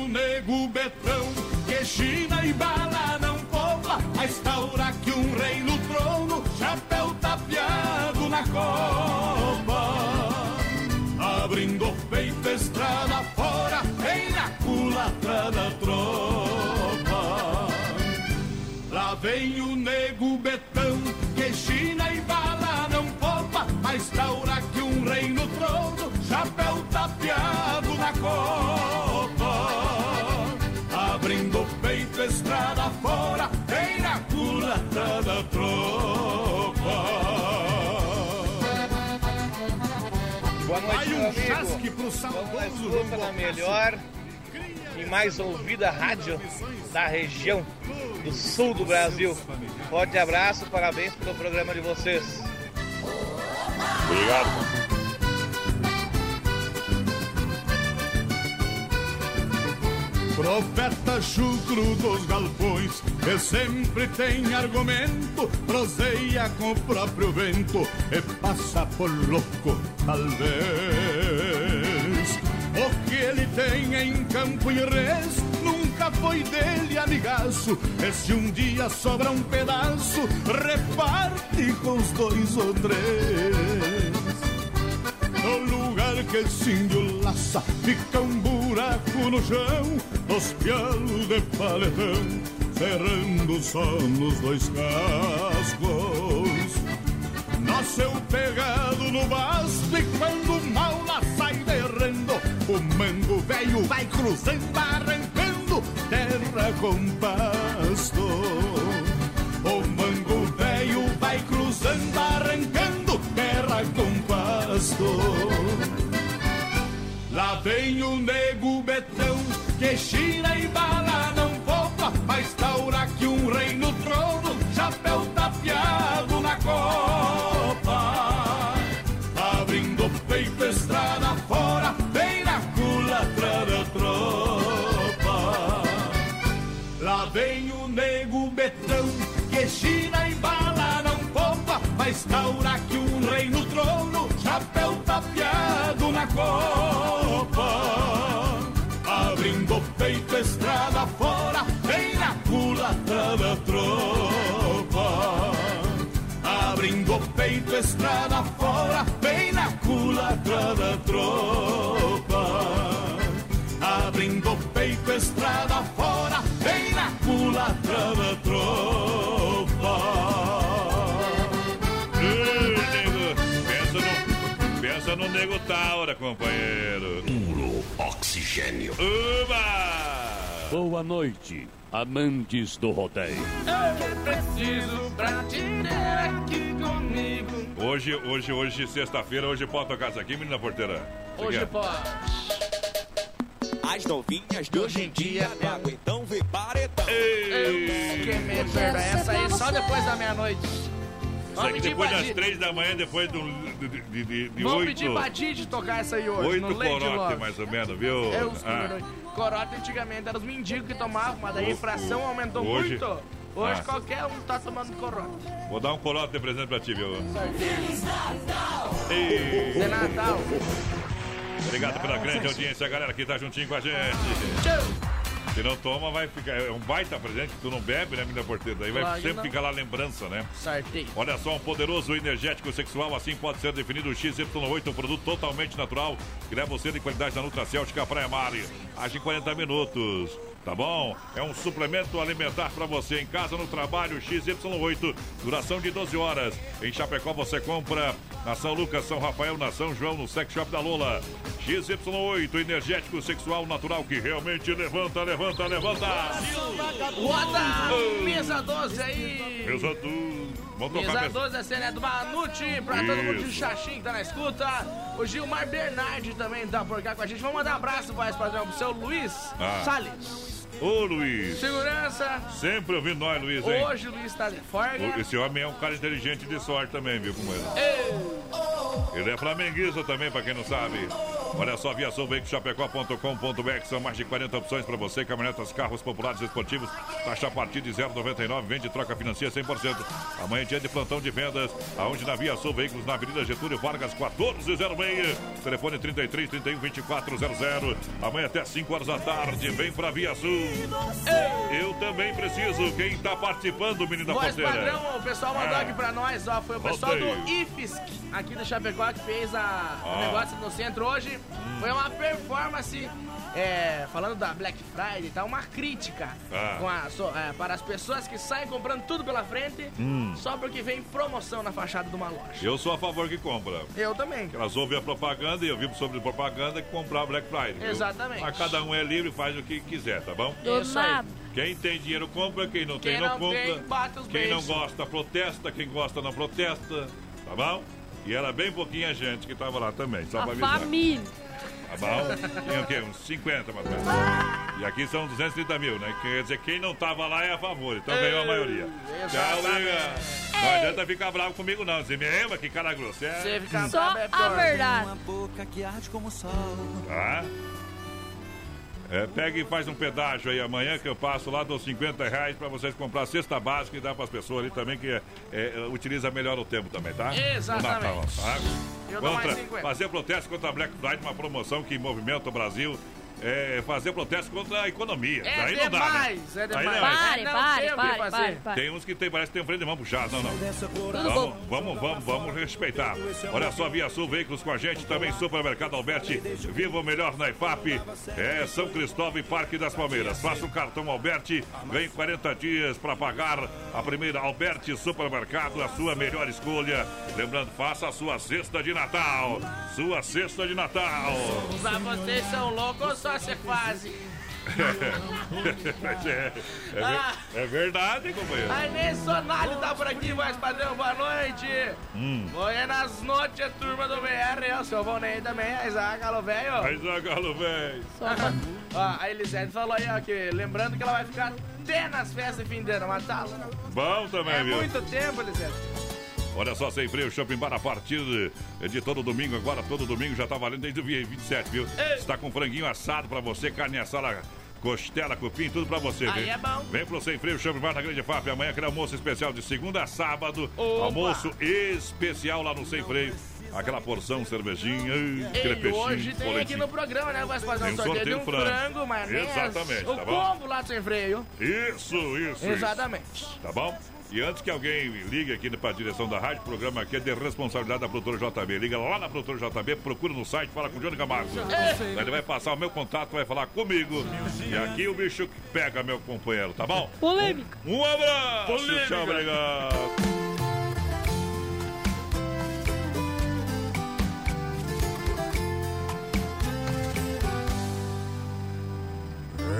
que China e bala não poupa, a instaura que um rei no trono, chapéu tapeado na copa. Abrindo o peito, estrada fora, vem na culatra da tropa. Lá vem o chasque pro saudoso escuta na melhor e mais ouvida rádio da região do sul do Brasil. Forte abraço, parabéns pelo programa de vocês. Obrigado. Profeta chucro dos galpões, que sempre tem argumento, proseia com o próprio vento e passa por louco, talvez. Ele tem em campo e res nunca foi dele, amigaço. E se um dia sobra um pedaço, reparte com os dois ou três. No lugar que esse índio laça, fica um buraco no chão, os pialos de paletão, cerrando só nos dois cascos. Nasceu pegado no basto e quando o mango velho vai cruzando, arrancando terra com pasto. O mango velho vai cruzando, arrancando terra com pasto. Lá vem o nego betão que gira e bala não poupa, mas taura que um rei no trono, chapéu tapeado na copa. Abrindo o peito, estrada fora, vem na culatra da tropa. Abrindo o peito, estrada fora, vem na culatra da tropa. Abrindo o peito, estrada fora, vem na culatra da tropa. Nego Taura, companheiro. Puro oxigênio. Uba! Boa noite, amantes do rodeio. Eu preciso pra te ter aqui comigo. Hoje, hoje, hoje, sexta-feira, hoje pode tocar isso aqui, menina porteira? Você Hoje quer? pode. As novinhas de hoje em dia não aguentam ver paredão. Eu que medo, verdade. Essa aí só depois da meia-noite. Isso Vamos aqui depois das três da manhã, depois do, de, de, de, de Vamos oito, pedir pra Didi tocar essa aí hoje, no oito corote, mais ou menos, viu? É os Ah. Corote antigamente era os mendigos que tomavam, mas daí a infração aumentou hoje- muito. Hoje Ah. qualquer um tá tomando corote. vou dar um corote de presente pra ti, viu? Feliz Natal! Ei. De Natal! Obrigado pela grande audiência, galera que tá juntinho com a gente. Se não toma, vai ficar. É um baita presente que tu não bebe, né, menina porteira? Daí vai Claro sempre ficar lá lembrança, né? Sorteio. Olha só, um poderoso energético sexual, assim pode ser definido o XY8, um produto totalmente natural que leva você de qualidade da Nutracêutica Praia Mare. Age em 40 minutos, tá bom? É um suplemento alimentar para você em casa, no trabalho, XY8, duração de 12 horas. Em Chapecó você compra na São Lucas, São Rafael, na São João, no Sex Shop da Lola. XY8, energético sexual natural que realmente levanta, levanta, levanta. Roda! Mesa 12 aí! Mesa do... Vamos tocar Mesa mesa- 12 da cena é do Manute, pra todo mundo de Isso. Xaxim que tá na escuta. O Gilmar Bernardi também tá por cá com a gente. Vamos mandar um abraço, voz padrão, pro seu Luiz Ah. Salles. Ô, Luiz. Segurança. Sempre ouvindo nós, Luiz, hein? Hoje o Luiz tá de folga. Esse homem é um cara inteligente de sorte também, viu como ele? Ele é flamenguista também, pra quem não sabe. Olha só, via Chapecó.com.br são mais de 40 opções para você, caminhonetas, carros populares esportivos, taxa a partir de 0,99, vende e troca financia 100%. Amanhã é dia de plantão de vendas, aonde na Via Sul Veículos, na Avenida Getúlio Vargas, 1406, telefone 33 31 2400. Amanhã até 5 horas da tarde, vem pra Via Sul. Eu também preciso, quem tá participando, menino da Voz porteira? padrão, o pessoal mandou Ah. aqui pra nós, ó. Foi o pessoal do Voltei. IFSC aqui do Chapecó que fez a, o Ah. negócio no centro hoje. Foi uma performance, é, falando da Black Friday, tá uma crítica Ah. com a- so- é, para as pessoas que saem comprando tudo pela frente Hum. só porque vem promoção na fachada de uma loja. Eu sou a favor que compra. Eu também. Elas ouvem a propaganda e eu vivo sobre propaganda que comprar Black Friday. viu? Exatamente. Mas cada um é livre, faz o que quiser, tá bom? Do Isso aí. nada. Quem tem dinheiro compra, quem não tem Quem não, não compra. tem, bate os quem beijos. não gosta, protesta. Quem gosta, não protesta. Tá bom? E era bem pouquinha gente que tava lá também, só A pra avisar. família. Tá bom? Tinha o quê? Uns 50 mais ou menos. E aqui são 230 mil, né? Quer dizer, quem não tava lá é a favor, então ganhou a maioria. Tchau, obrigado. Não adianta ficar bravo comigo, não. Você me ama, que cara grosso. É. Você fica Só a verdade. Uma boca que arde como sol. Tá? É, pega e faz um pedágio aí amanhã que eu passo lá, dou 50 reais pra vocês comprar cesta básica e dar pras pessoas ali também que é, é, utiliza melhor o tempo também, tá? Exatamente. Natal, tá? Contra, 50. fazer protesto contra a Black Friday, uma promoção que movimenta o Brasil. É, fazer protesto contra a economia. É Daí não dá, né? demais, é Aí demais. é. Pare, Não pare, pare, pare, pare. Tem uns que tem, parece que tem um freio de mão puxado. Não, não. Vamos, vamos, vamos, vamos respeitar. Olha só, Via Sul Veículos com a gente, também Supermercado Alberti. Viva o melhor na IFAP. É São Cristóvão e Parque das Palmeiras. Faça o cartão Alberti, ganhe 40 dias para pagar a primeira Alberti Supermercado, a sua melhor escolha. Lembrando, faça a sua cesta de Natal. Sua cesta de Natal. Pra vocês são loucos ou só se fazem? Mas é, é, Ah. é verdade, companheiro. Aí nem Sonali tá por aqui, voz padrão, boa noite. Hum. Buenas nas noites, turma do BR, o seu Valnei também, a Isaac, galo velho. A galo, velho. Ó, a Elisete falou aí, ó, que lembrando que ela vai ficar até nas festas de fim de ano, mas tá. Bom também, É viu? muito tempo, Elisete. Olha só, sem freio, Shopping Bar a partir de, de todo domingo. Agora, todo domingo já tá valendo desde o dia 27, viu? Está com franguinho assado pra você, carne assada, costela, cupim, tudo pra você, Aí viu? é bom. Vem pro Sem Freio, Shopping Bar na Grande FAP. Amanhã aquele almoço especial de segunda a sábado. Opa. Almoço especial lá no Sem Freio. Aquela porção, cervejinha, ai, aquele E peixinho, hoje tem aqui no programa, né, padrão, Tem um sorteio de um frango. frango, maionese. Exatamente, O tá bom? combo lá do sem freio. Isso, isso. Exatamente. Isso. Tá bom? E antes que alguém ligue aqui para a direção da rádio, o programa aqui é de responsabilidade da produtora JB. Liga lá na produtora JB, procura no site, fala com o Johnny Camargo. Ele vai passar o meu contato, vai falar comigo. E aqui o bicho pega, meu companheiro, tá bom? Polêmica. Um abraço! Polêmica. Tchau, obrigado.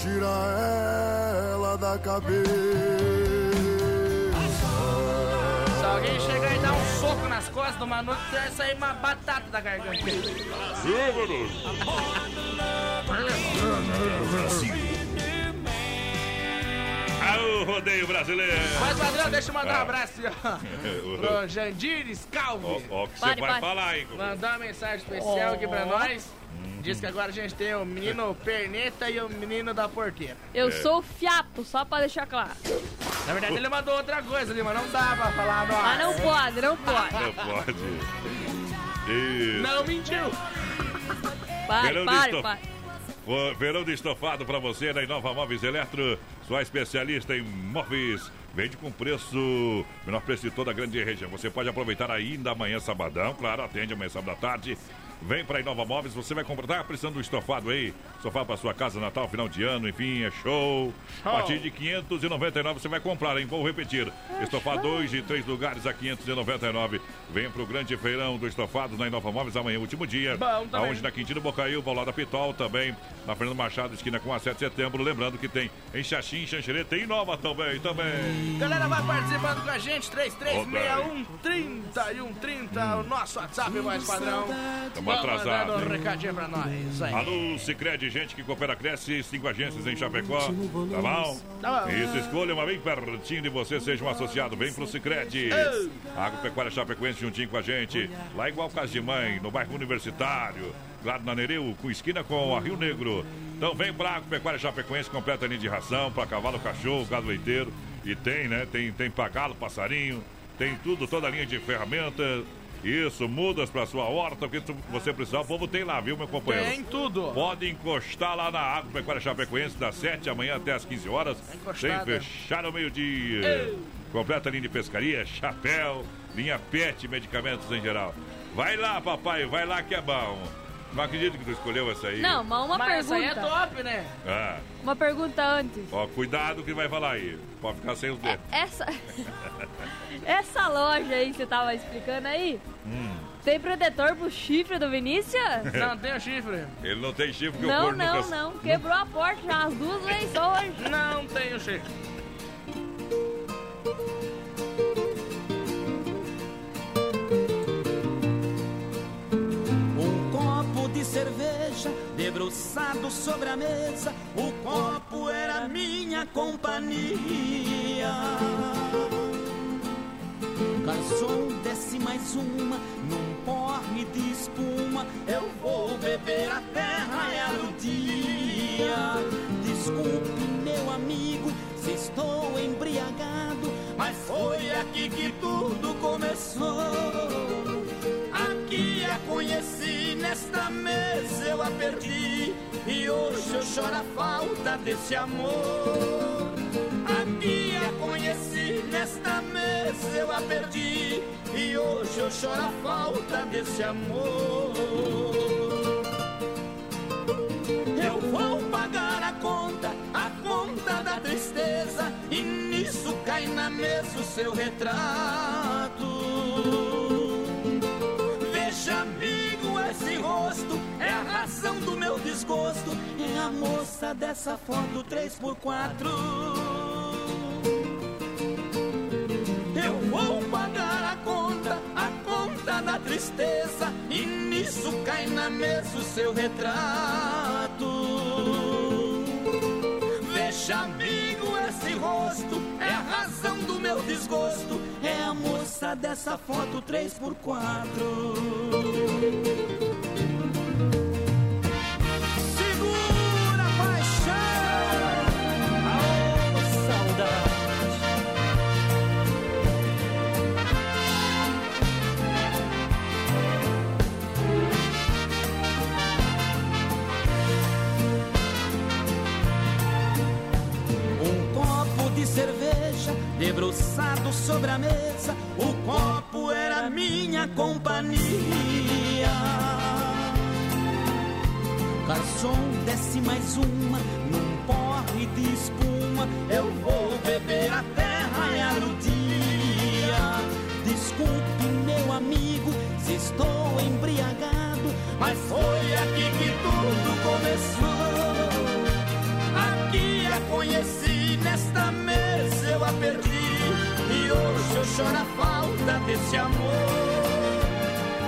tira ela da cabeça. Se alguém chegar e dar um soco nas costas do Manuto, vai sair uma batata da garganta. Aô, rodeio brasileiro! Mas, padrão, deixa eu mandar um Ah. abraço ó, pro Jandir Scalvi. Ó, ó, o que você vai pare. falar, hein? companheiro? Mandar uma mensagem especial aqui pra Oh. nós. Diz que agora a gente tem o menino Perneta e o menino da porteira. Eu É. sou o fiapo, só pra deixar claro. Na verdade, ele mandou outra coisa ali, mas não dá pra falar ar. Mas não pode, não pode. Não pode. Isso. Não mentiu. Pare, pare, pare. Ô, Verão de estofado pra você da Inova Móveis Eletro, sua especialista em móveis. Vende com preço, menor preço de toda a grande região. Você pode aproveitar ainda amanhã, sabadão. Claro, atende amanhã, sábado à tarde. Vem pra Inova Móveis, você vai comprar. Tá precisando do estofado aí? Sofá pra sua casa, Natal, final de ano, enfim, é show. A partir de 599 você vai comprar, hein? Vou repetir. Estofado 2 de três lugares a 599. Vem pro grande feirão do estofado na Inova Móveis amanhã, último dia. Bom também. Aonde na Quintino Bocaíba, ao lado da Pitol também. Na Fernando Machado, esquina com a 7 de setembro. Lembrando que tem em Xaxim, Xanxerê, tem Nova também, também. Galera, vai participando com a gente, 3361 3130, o nosso WhatsApp mais padrão. Tamo atrasado, Mandando um recadinho pra nós. Aí. Alô, Cicred, gente que coopera, cresce, cinco agências em Chapecó. Tá bom? Tá bom. Isso, escolha uma bem pertinho de você, seja um associado. Vem pro Cicred. Agropecuária Chapecoense juntinho com a gente. Lá igual Casa de Mãe, no bairro Universitário. Claro, na Nereu, com esquina com a Rio Negro. Então vem pra Agropecuária Chapecoense, completa linha de ração para cavalo, cachorro, gado leiteiro. E tem, né? Tem, tem pra galo, passarinho. Tem tudo, toda a linha de ferramentas. Isso, mudas pra sua horta, o que tu- você precisar, o povo tem lá, viu, meu companheiro? Tem tudo. Pode encostar lá na Agropecuária Chapecoense, das 7 da manhã até as 15 horas. Sem encostada. fechar ao meio-dia. Ei. Completa linha de pescaria, chapéu, linha pet, medicamentos em geral. Vai lá, papai, vai lá que é bom. Não acredito que tu escolheu essa aí. Não, mas uma Mas essa aí pergunta. é top, né? Ah, Uma pergunta antes. ó, cuidado que vai falar aí. Pode ficar sem os dedos. Essa, essa loja aí que você tava explicando aí, Hum. tem protetor pro chifre do Vinícius? Não tem o chifre. Ele não tem chifre que o Não, corno não, nunca... não. Quebrou a porta já as duas vezes hoje. Não tem o chifre. De cerveja debruçado sobre a mesa. O copo era minha companhia. Garçom, desce mais uma num porre de espuma. Eu vou beber a terra e o dia. Desculpe, meu amigo, se estou embriagado. Mas foi aqui que tudo começou. A conheci, nesta mesa eu a perdi. E hoje eu choro a falta desse amor. Aqui a conheci, nesta mesa eu a perdi. E hoje eu choro a falta desse amor. Eu vou pagar a conta, a conta da tristeza. E nisso cai na mesa o seu retrato. Desgosto. É a moça dessa foto 3x4. Eu vou pagar a conta, a conta da tristeza. E nisso cai na mesa o seu retrato. Veja, amigo, esse rosto é a razão do meu desgosto. É a moça dessa foto 3x4. Cerveja debruçado sobre a mesa. O copo era minha companhia. Garçom, desce mais uma num porre de espuma. Eu vou beber a terra e a dia. Desculpe, meu amigo, se estou embriagado. Mas foi aqui que tudo começou. Perdi e hoje eu choro a falta desse amor.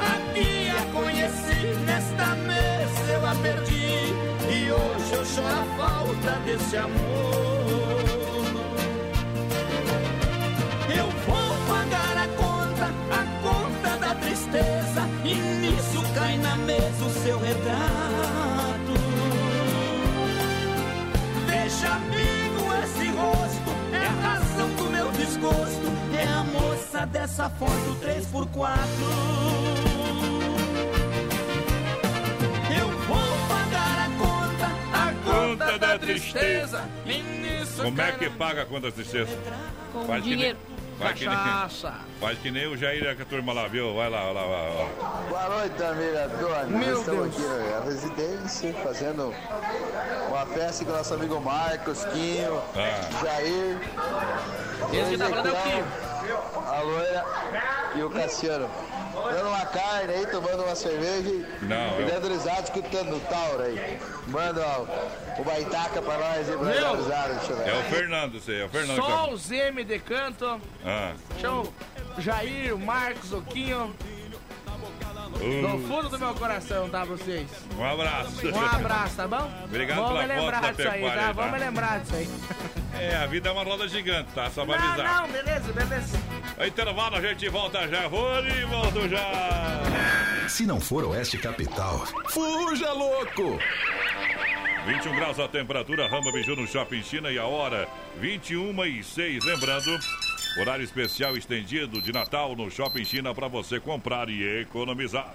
A Bia conheci nesta mesa, eu a perdi e hoje eu choro a falta desse amor. Eu vou pagar a conta, a conta da tristeza e nisso cai na mesa o seu retrato. Desgosto. É a moça dessa foto 3x4. Eu vou pagar a conta, a Conta da tristeza. E nisso Como é que paga a conta da tristeza? Com Faz que Faz que, nem, faz que nem o Jair que a turma lá, viu? Vai lá, vai lá, vai lá. Boa noite, amiga Dona. Meu Estamos Deus. aqui na residência fazendo uma festa com o nosso amigo Marcos, Quinho, Ah. Jair, Esse que tá falando é o Quinho. a Loira e o Cassiano. Dando uma carne aí, tomando uma cerveja e Não, e eu- dando risada, escutando o Tauro aí. Manda ó, o baitaca pra nós aí, pra dar Meu. risada. deixa eu ver. É o Fernando, isso aí, é o Fernando. Só os M de canto. Ah. Show. Jair, o Marcos, o Quinho. No fundo do meu coração, tá, vocês? Um abraço. Um abraço, tá bom? Obrigado Vamos pela foto lembrar disso aí, tá? aí, tá? Vamos lembrar disso aí. É, a vida é uma roda gigante, tá? Só pra Não, avisar. não, beleza, beleza. Intervalo, a gente volta já. Rony, volto já. Se não for Oeste Capital, fuja louco! 21 graus a temperatura, Rama Biju no Shopping China e a hora 21 e 6. Lembrando, horário especial estendido de Natal no Shopping China para você comprar e economizar.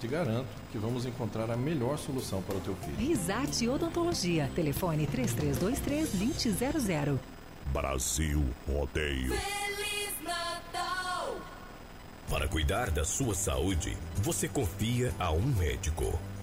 Te garanto que vamos encontrar a melhor solução para o teu filho. Risate Odontologia. Telefone 3323-2000. Brasil Rodeio. Para cuidar da sua saúde, você confia a um médico.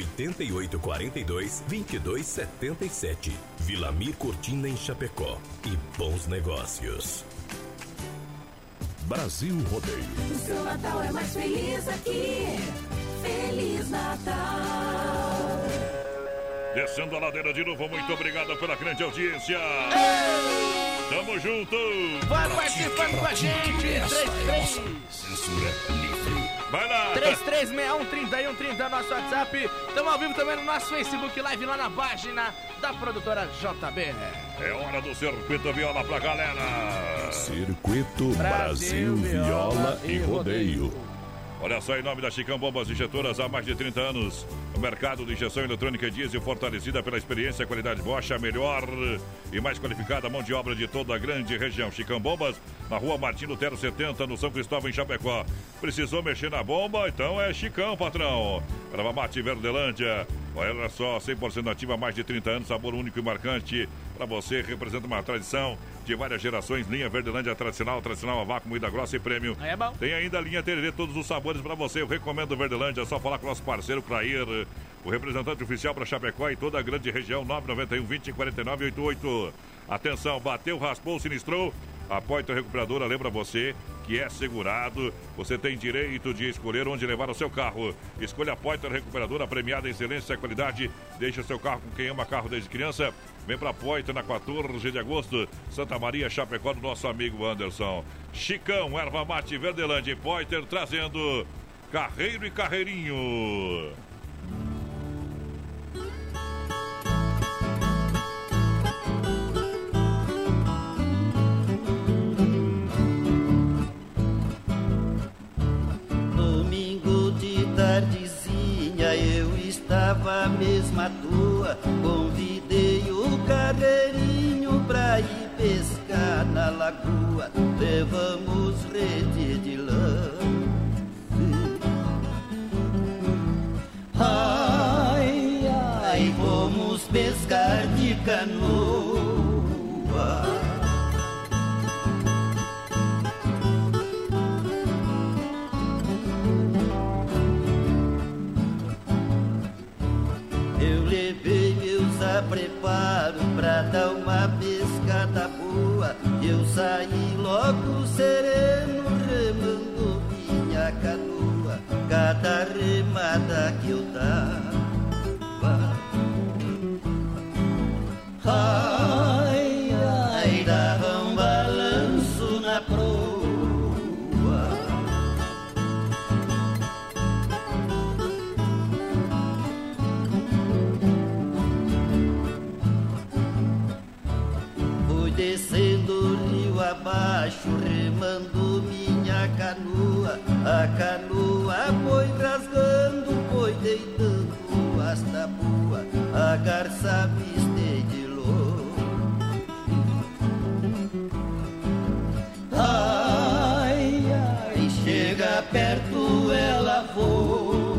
88 42 22 77. Vilamir Cortina em Chapecó. E bons negócios. Brasil Rodeio. O seu Natal é mais feliz aqui. Feliz Natal. Descendo a ladeira de novo, muito obrigado pela grande audiência. Tamo junto. Vai participando com a gente. 33 Censura livre. Vai lá. 3361-3130, nosso WhatsApp. Estamos ao vivo também no nosso Facebook Live lá na página da produtora JB. É hora do circuito viola pra galera. Circuito Brasil, Brasil, Viola Viola e e Rodeio. Olha só, em nome da Chicão Bombas Injetoras, há mais de 30 anos. O mercado de injeção eletrônica diesel fortalecida pela experiência qualidade Bosch, a melhor e mais qualificada mão de obra de toda a grande região. Chicão Bombas, na rua Martim Lutero 70, no São Cristóvão, em Chapecó. Precisou mexer na bomba? Então é Chicão, patrão. Erva Mate Verdelândia. Olha só, 100% ativa há mais de 30 anos, sabor único e marcante. Para você, representa uma tradição de várias gerações. Linha Verdelândia tradicional, tradicional a vácuo, moída grossa e prêmio. É bom. Tem ainda a linha Tererê, todos os sabores para você. Eu recomendo Verdelândia, é só falar com o nosso parceiro Clair, o representante oficial para Chapecó e toda a grande região, 991 20 49 88. Atenção, bateu, raspou, sinistrou. A Poitra Recuperadora lembra você que é segurado. Você tem direito de escolher onde levar o seu carro. Escolha a Poitra Recuperadora, premiada em excelência e qualidade. Deixe o seu carro com quem ama carro desde criança. Vem pra Poitra na 14 de agosto, Santa Maria, Chapecó, do nosso amigo Anderson. Chicão, Erva Mate, Verdelândia e Poiter trazendo Carreiro e Carreirinho. Estava mesmo à toa. Convidei o carreirinho pra ir pescar na lagoa. Levamos rede de lã. Ai, ai, vamos pescar de canoa. Apreparos pra dar uma pescada boa. Eu saí logo sereno, remando minha canoa. Cada remada que eu dava. Ai, abaixo, remando minha canoa. A canoa foi rasgando, foi deitando as tabuas. A garça viste de louro. Ai, ai, chega perto, ela voa.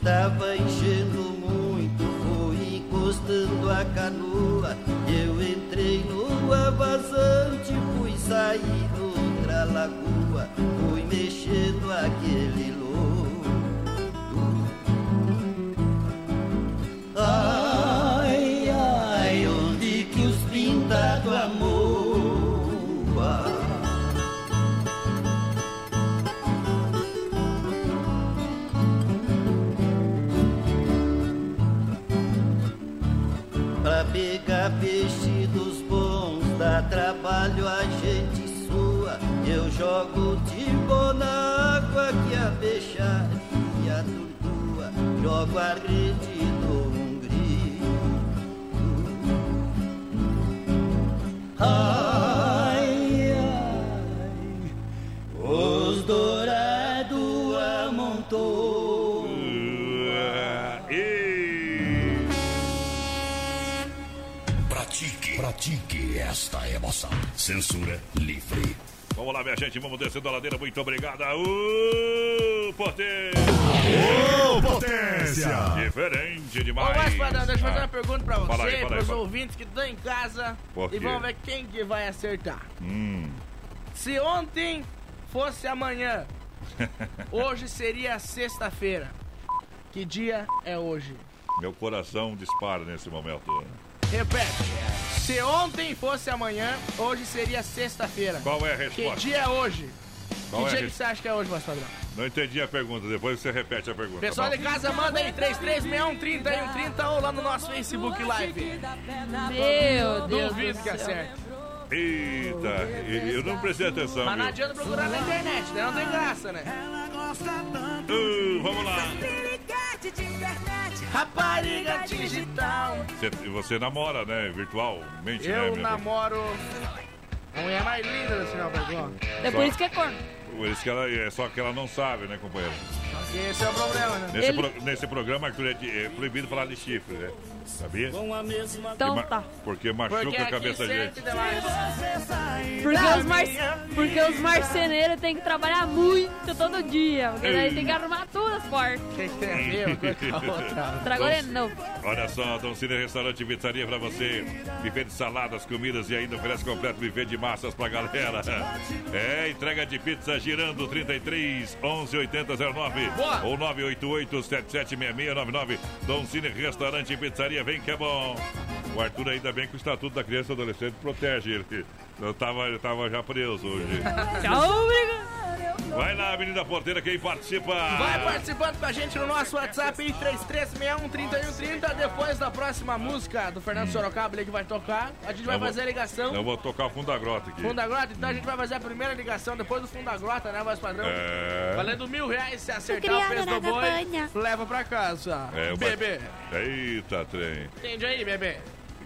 Estava enchendo muito, foi encostando a canoa. Eu entrei no vazante, fui sair outra lagoa, fui mexendo aquele trabalho a gente sua. Eu jogo tipo na água que a peixaria tua. Jogo a rede do um grito. Ai, esta emoção. Censura livre. Vamos lá, minha gente, vamos descendo a ladeira. Muito obrigado. Uh, potência! Ô, potência! Diferente Ô, demais. mas, Padrão, deixa eu fazer Ah. uma pergunta pra aí, você, aí, pros fala. ouvintes que estão em casa. Por E vamos ver quem que vai acertar. Hum. Se ontem fosse amanhã, hoje seria sexta-feira. Que dia é hoje? Meu coração dispara nesse momento. Repete. Se ontem fosse amanhã, hoje seria sexta-feira. Qual é a Que resposta? dia é hoje? Qual que é dia que você acha que é hoje, voz padrão? Não entendi a pergunta, depois você repete a pergunta. Pessoal tá de casa, manda aí 3361 ou lá no nosso Facebook Live. Meu Deus Duvido do que céu. acerte. Eita, eu não prestei atenção. Mas não viu? adianta procurar na internet, né? Não tem graça, né? Uh, vamos lá. Rapariga digital. Você, você namora, né? Virtualmente, né? Eu meu? namoro a mulher mais linda da Sinal Pergão. É por isso que é corno. Por isso que ela, é só que ela não sabe, né, companheiro? Esse é o problema, né? Nesse, pro- nesse programa, Arthur, é, de- é proibido falar de chifre, né? Sabia? Então Ma- tá. Porque machuca Porque a cabeça da gente. Porque os, mar... Porque os marceneiros têm que trabalhar muito todo dia. Porque daí tem que arrumar todas as portas. O que, tem a ver outra? Novo. Olha só, Dom Cine Restaurante e Pizzaria pra você. Buffet de saladas, comidas e ainda oferece completo buffet de massas pra galera. É, entrega de pizza girando 33 11 80 09 Boa. ou 988 776699. Dom Cine Restaurante e Pizzaria, vem que é bom. O Arthur ainda bem que o Estatuto da Criança e do Adolescente protege ele. Eu tava, eu tava já preso hoje. Tchau, obrigado. Vai lá, Avenida Porteira, quem participa? Vai participando com a gente no nosso WhatsApp aí, 3361-3130. Depois da próxima música do Fernando Sorocaba ali que vai tocar, a gente vai Eu fazer a ligação. Eu vou tocar o fundo da grota aqui. Fundo da Grota, então a gente vai fazer a primeira ligação depois do Fundo da Grota, né, voz padrão? É. Valendo mil reais, se acertar o preço do boi, leva pra casa. É, Bebê, Eita, trem. entende aí, bebê?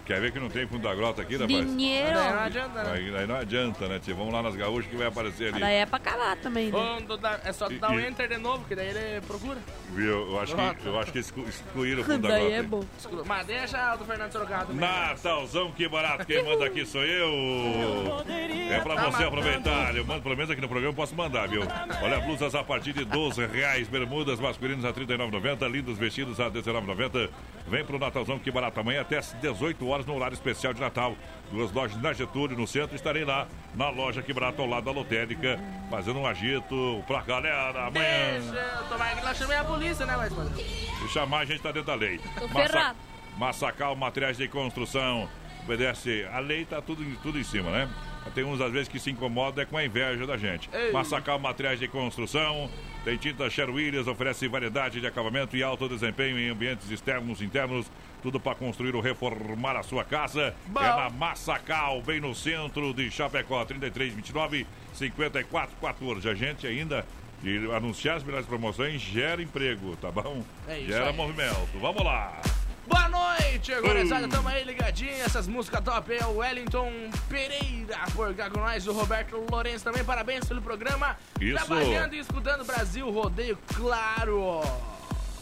Quer ver que não tem fundo da grota aqui, rapaz? Dinheiro. Daí não adianta, né? Aí, aí não adianta, né, tio? Vamos lá nas gaúchas que vai aparecer ali. Daí é pra calar também, né? Fundo da- É só tu E- dar um e- enter de novo, que daí ele procura. Viu? Eu acho Grota. que, eu acho que exclu- excluíram o fundo da Daí grota. é hein? bom. Mas deixa o do Fernando Sorocaba também. Natalzão, que barato. Quem manda aqui sou eu. É pra Tá você aproveitar. Eu mando pelo menos aqui no programa, eu posso mandar, viu? Olha, blusas a partir de 12 reais. Bermudas masculinas a R$ 39,90. Lindos vestidos a R$ 19,90. Vem pro Natalzão, que barato. Amanhã até às 18 horas no horário especial de Natal. Duas lojas na Getúlio, no centro. Estarei lá na loja que barato ao lado da lotérica, fazendo um agito pra galera. Amanhã. Deixa, que lá chamei a polícia, né, padrão? Se chamar, a gente tá dentro da lei. Tô ferrado. Massacal Materiais de Construção. Obedece. A lei tá tudo, em- tudo em cima, né? Tem uns, às vezes, que se incomodam é com a inveja da gente. Ei. Massacal Materiais de Construção. Tem tinta Sher Williams, oferece variedade de acabamento e alto desempenho em ambientes externos e internos. Tudo para construir ou reformar a sua casa. Bom. É na Massacal, bem no centro de Chapecó. 3329 5414. A gente ainda de anunciar as melhores promoções gera emprego, tá bom? É isso gera aí. movimento. Vamos lá. Boa noite, gurizada. Hum. Tamo aí ligadinho. Essas músicas top aí é o Wellington Pereira por cá com nós, o Roberto Lourenço também. Parabéns pelo programa. Isso. Trabalhando e escutando Brasil Rodeio, claro.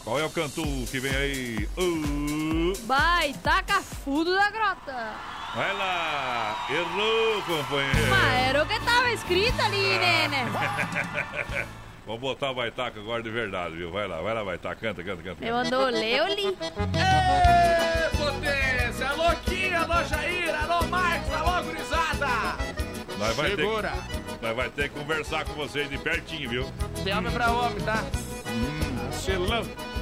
Qual é o canto que vem aí? Uh, Vai, taca fundo da grota. vai lá. Errou, companheiro. Mas era o que tava escrito ali, né, né? Vamos botar o Baitaca agora de verdade, viu? Vai lá, vai lá, Baitaca. Canta, canta, canta. Me mandou ler, eu li. Ê, potência! Alô, Kim, alô, Jair, alô, Marcos, alô, gurizada. Nós vai, ter, Segura. que- nós vai ter que conversar com vocês de pertinho, viu? De homem pra homem, tá? Chilão. Fui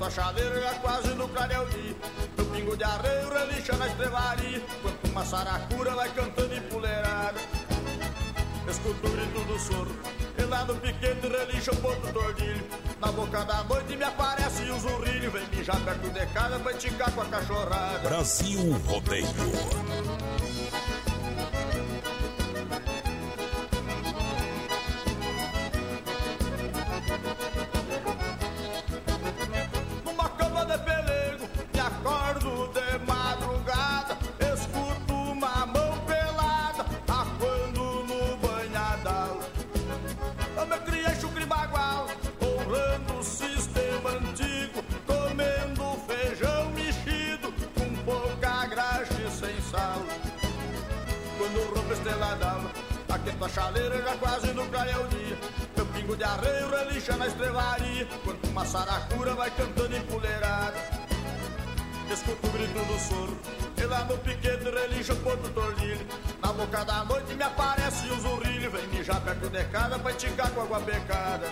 Aquento a chaveira já quase no clareio dia Meu pingo de arreio relincha na estrevaria Quanto uma saracura vai cantando em puleirada Escuto o grito do soro E lá no piquete relincha o ponto tordilho. Na boca da noite me aparece o zurrilho. Vem mijar perto de casa pra esticar com a cachorrada. Brasil Rodeio. Estrela d'alva. Aqui tua chaleira já quase no clareia o dia. Meu pingo de arreio relincha na estrevaria. Quando uma saracura vai cantando empoleirada. Escuto o grito do soro. E lá no piquete relincha o porto tordilho. Na boca da noite me aparece o zurrilho. Vem mijar perto de casa pra esticar com água becada.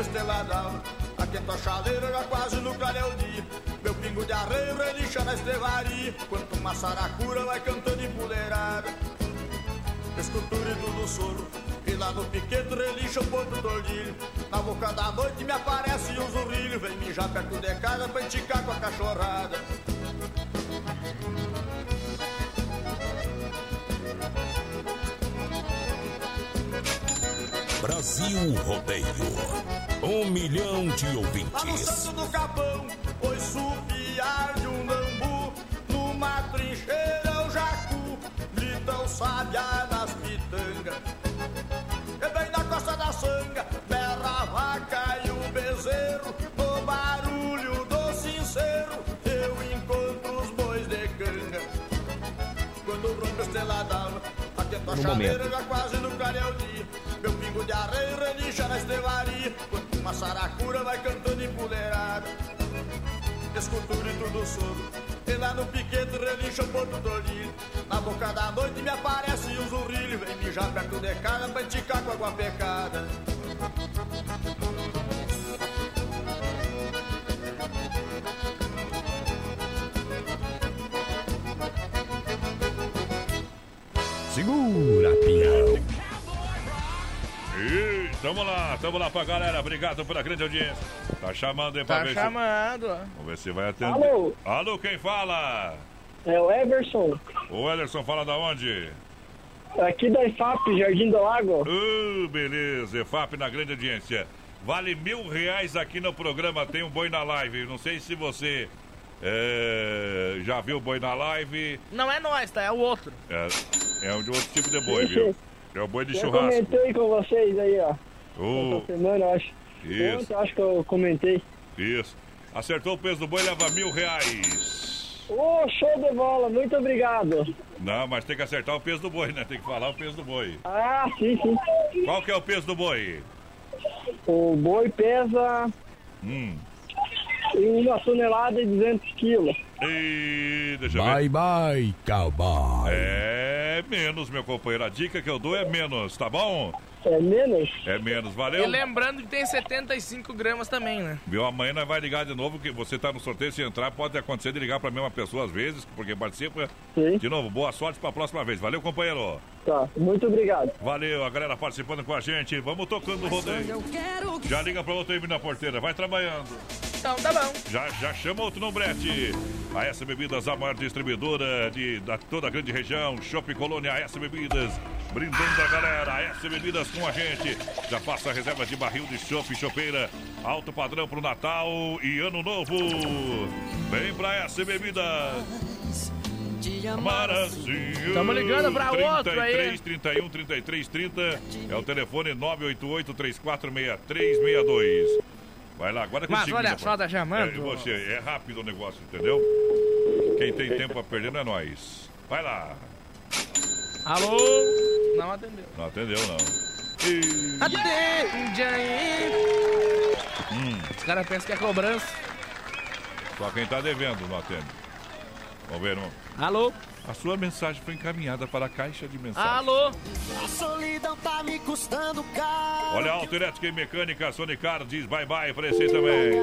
Quando rompe a estrela d'alva, aquenta a chaleira já quase no clareio dia. Meu pingo de arreio relincha na estrevaria, quanto uma saracura vai cantando empoleirada. Escuto o grito do soro, e lá no piquete relincha o porto tordilho. Na boca da noite me aparece um zurrilho, vem mijar perto de casa pra enticar com a cachorrada. Brasil Rodeio. Um milhão de Lá no ouvintes. centro do capão, pois supiar de um bambu, numa trincheira o jacu, grita o sabiá nas pitangas. E bem na costa da sanga, berra a vaca e o bezerro, no barulho do sincero, eu encontro os bois de canga. Quando rompe a estrela d'alva, atento a No chaleira momento. já quase no clareia o dia. Meu pingo de areia relincha na estrevaria, quando uma saracura vai cantando empoleirada. Escuto o grito do soro, e lá no piquete relincha o porto tordilho. Na boca da noite me aparece um zurrilho, vem mijar perto de casa pra enticar com água pecada. Segura, pião. Tamo lá, tamo lá pra galera. Obrigado pela grande audiência. Tá chamando aí pra Tá ver chamando. se. Vamos ver se vai atender. Alô? Alô, quem fala? É o Everson, O Ederson fala da onde? aqui da IFAP, Jardim do Lago. Uh, beleza, EFAP na grande audiência. Vale mil reais aqui no programa, tem um boi na live. Não sei se você é, já viu o boi na live. Não é nós, tá? É o outro. É, é um de outro tipo de boi, viu? É o boi de Eu churrasco. comentei com vocês aí, ó. Uh, Essa semana, eu acho. Isso. Ontem, acho que eu comentei. isso. Acertou o peso do boi, leva mil reais. Ô, show de bola, muito obrigado. Não, mas tem que acertar o peso do boi, né? Tem que falar o peso do boi. Ah, sim, sim. Qual que é o peso do boi? O boi pesa Hum. uma tonelada e 200 quilos. E deixa eu ver. Bye, bye, cowboy. É menos, meu companheiro. A dica que eu dou é menos, tá bom? É menos? É menos, E valeu. lembrando que tem 75 gramas também, né? Viu? Amanhã nós vai ligar de novo, que você tá no sorteio, se entrar, pode acontecer de ligar pra mesma pessoa às vezes, porque participa. De novo, boa sorte pra próxima vez. Valeu, companheiro. Tá, muito obrigado. Valeu, a galera participando com a gente. Vamos tocando o rodeio. Já liga pra outro aí na porteira, vai trabalhando. Então tá bom. Já, já chama outro no brete. A S Bebidas, a maior distribuidora de da toda a grande região. Shopping Colônia, a S Bebidas. Brindando a galera, a S Bebidas com a gente. Já faça a reserva de barril de chopp, chopeira. Alto padrão pro Natal e Ano Novo. Vem pra S Bebidas. Assim. Tamo ligando pra outro aí. 33 31 33 30 é o telefone 988 346362. Vai lá, agora é Mas olha só, tá chamando. é, você, é rápido o negócio, entendeu? Quem tem tempo a perder não é nós. Vai lá. Alô? Não atendeu. Não atendeu, não. E... Atende aí. Hum, Os caras pensam que é cobrança. só quem tá devendo não atende. Vamos ver, não. Alô? A sua mensagem foi encaminhada para a caixa de mensagens. Alô? A solidão tá me custando caro. Olha, a Autoelétrica e Mecânica Sonicar diz bye bye pra esse aí também.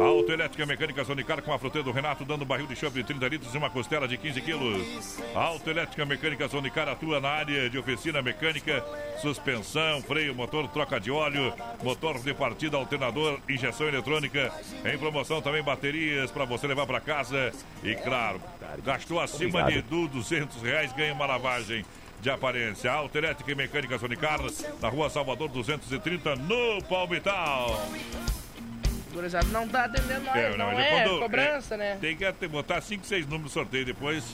A Autoelétrica e Mecânica Sonicar com a fruteira do Renato dando barril de chope de 30 litros e uma costela de 15 quilos. A Autoelétrica e Mecânica Sonicar atua na área de oficina mecânica, suspensão, freio, motor, troca de óleo, motor de partida, alternador, injeção eletrônica. Em promoção também baterias para você levar para casa. E claro, Gastou acima Obrigado. de du- 200 reais, ganha uma lavagem de aparência. Autoelétrica e Mecânica Sonicar, na rua Salvador 230, no Palmital. Gurizada não tá atendendo nós, É, não, mas é quando- cobrança, é, né? Tem que até botar 5, 6 números no sorteio depois.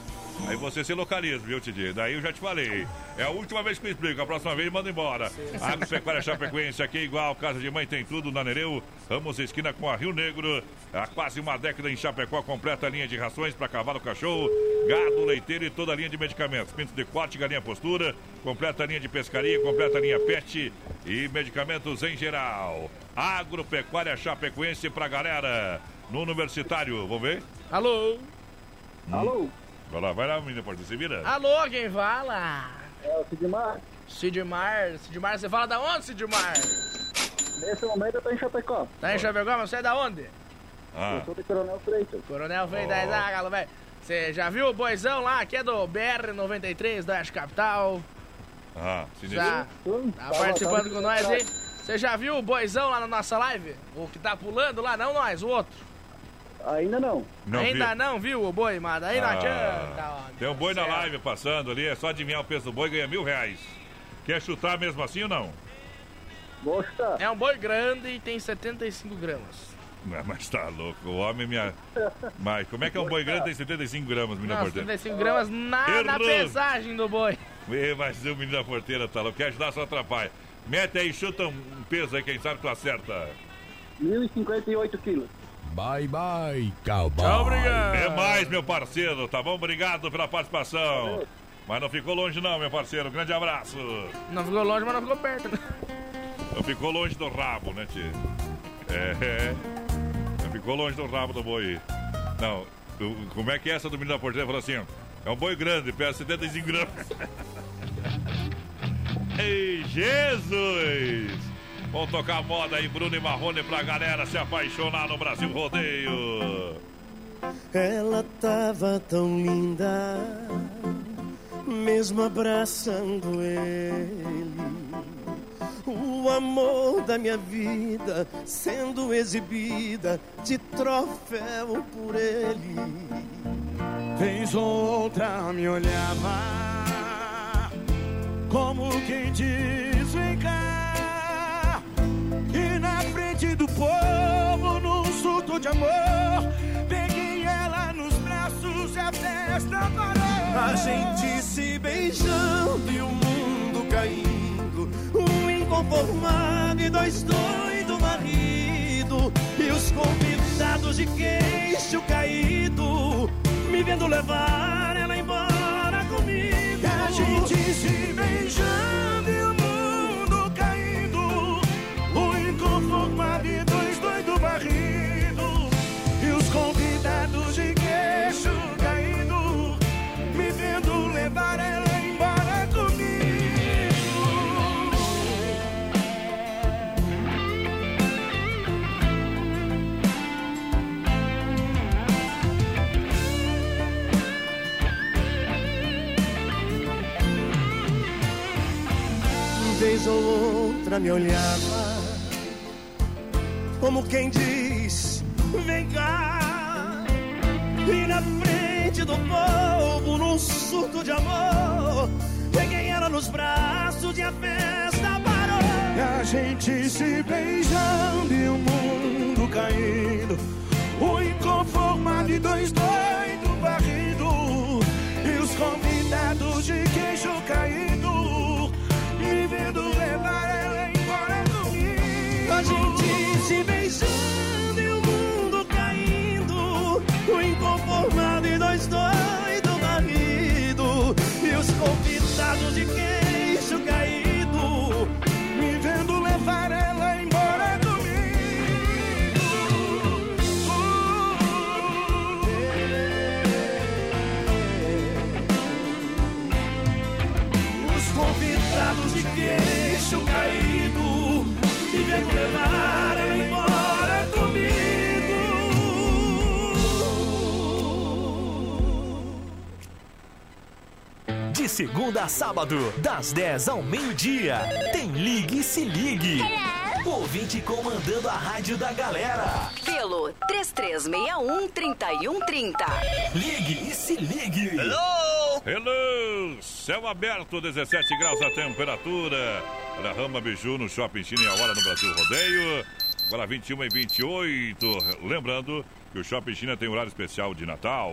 Aí você se localiza, viu, Titi? Daí eu já te falei. É a última vez que eu explico. A próxima vez manda embora. Agropecuária Chapecoense aqui é igual. Casa de mãe tem tudo na Nereu. Ramos esquina com a Rio Negro. Há quase uma década em Chapecó. Completa a linha de rações para cavalo, cachorro, gado, leiteiro e toda a linha de medicamentos. Pinto de corte, galinha postura. Completa a linha de pescaria. Completa a linha pet e medicamentos em geral. Agropecuária Chapecoense pra galera. No Universitário. Vamos ver? Alô? Alô? Vai lá, vai lá, menina, pode se vira. Alô, quem fala? É o Sidmar. Sidmar. Sidmar, você fala da onde, Sidmar? Nesse momento eu tô em Chapecó. Tá em Chapecó, mas você é da onde? Ah. Eu sou de Coronel Freitas. Coronel Freitas, Oh. ah, galo, velho. Você já viu o boizão lá, que é do BR-93, da Oeste Capital? Ah, Já sinistro. tá participando com nós aí? Você já viu o boizão lá na nossa live? O que tá pulando lá? Não nós, o outro. Ainda não. Não Ainda vi. não viu o boi, mas aí não Ah, adianta. ó. Tem um boi na live passando ali, é só adivinhar o peso do boi, ganha mil reais. Quer chutar mesmo assim ou não? Gosta. É um boi grande e tem 75 gramas. Não, mas tá louco, o homem minha. Mas como é que é um boi grande tem 75 gramas, menina Não, porteira? 75 gramas na, na pesagem do boi. Ê, Mas o menino da porteira tá louco, quer ajudar, só atrapalha. Mete aí, chuta um um peso aí, quem sabe tu acerta. 1058 quilos. Bye, bye, cowboy. Tchau, obrigado. É mais, meu parceiro, tá bom? Obrigado pela participação. Mas não ficou longe não, meu parceiro. Grande abraço. Não ficou longe, mas não ficou perto. Não ficou longe do rabo, né, tio? É. Não ficou longe do rabo do boi. Não, como é que é essa do menino da porteira? Falou assim, é um boi grande, pesa 75 gramas. Ei, Jesus! Vamos tocar moda aí, Bruno e Marrone, pra galera se apaixonar no Brasil Rodeio. Ela tava tão linda, mesmo abraçando ele. O amor da minha vida sendo exibida de troféu por ele. Ou outra me olhava como quem diz vem cá e na frente do povo num surto de amor peguei ela nos braços e a festa parou A gente se beijando e o mundo caindo. Um inconformado e dois doidos marido. E os convidados de queixo caído. Me vendo levar ela embora comigo. a gente se beijando me olhava como quem diz: Vem cá. E na frente do povo, num surto de amor, peguei ela nos braços e a festa parou. E a gente se beijando e o mundo caindo O inconformado e dois doidos barrido E os convidados de queixo caído segunda a sábado, das 10 ao meio-dia, tem Ligue e Se Ligue. Ouvinte comandando a rádio da galera. Pelo pelo 3361-3130. Ligue e se ligue. Hello! Hello! Céu aberto, 17 graus a temperatura. Olha, Rama Biju no Shopping China e a hora no Brasil Rodeio. Agora 21 e 28. Lembrando que o Shopping China tem horário especial de Natal.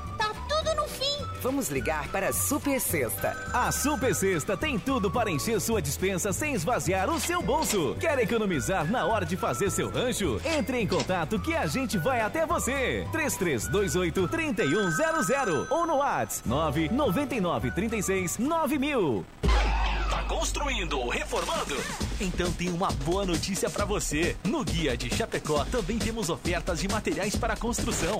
tá tudo no fim. Vamos ligar para a Super Sexta. A Super Sexta tem tudo para encher sua dispensa sem esvaziar o seu bolso. Quer economizar na hora de fazer seu rancho? Entre em contato que a gente vai até você. 3328 3100 ou no WhatsApp 999 36 9000. Tá construindo ou reformando? Então tem uma boa notícia para você. No Guia de Chapecó também temos ofertas de materiais para construção.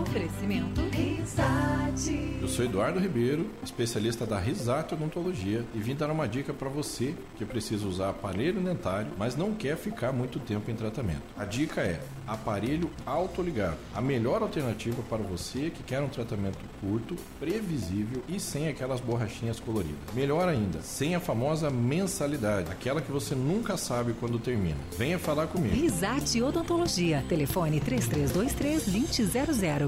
Oferecimento Risate. Eu sou Eduardo Ribeiro, especialista da Risato Odontologia e vim dar uma dica para você que precisa usar aparelho dentário, mas não quer ficar muito tempo em tratamento. A dica é aparelho autoligado, a melhor alternativa para você que quer um tratamento curto, previsível e sem aquelas borrachinhas coloridas. Melhor ainda, sem a famosa mensalidade, aquela que você nunca sabe quando termina. Venha falar comigo. Risate Odontologia. Telefone 3323-2000.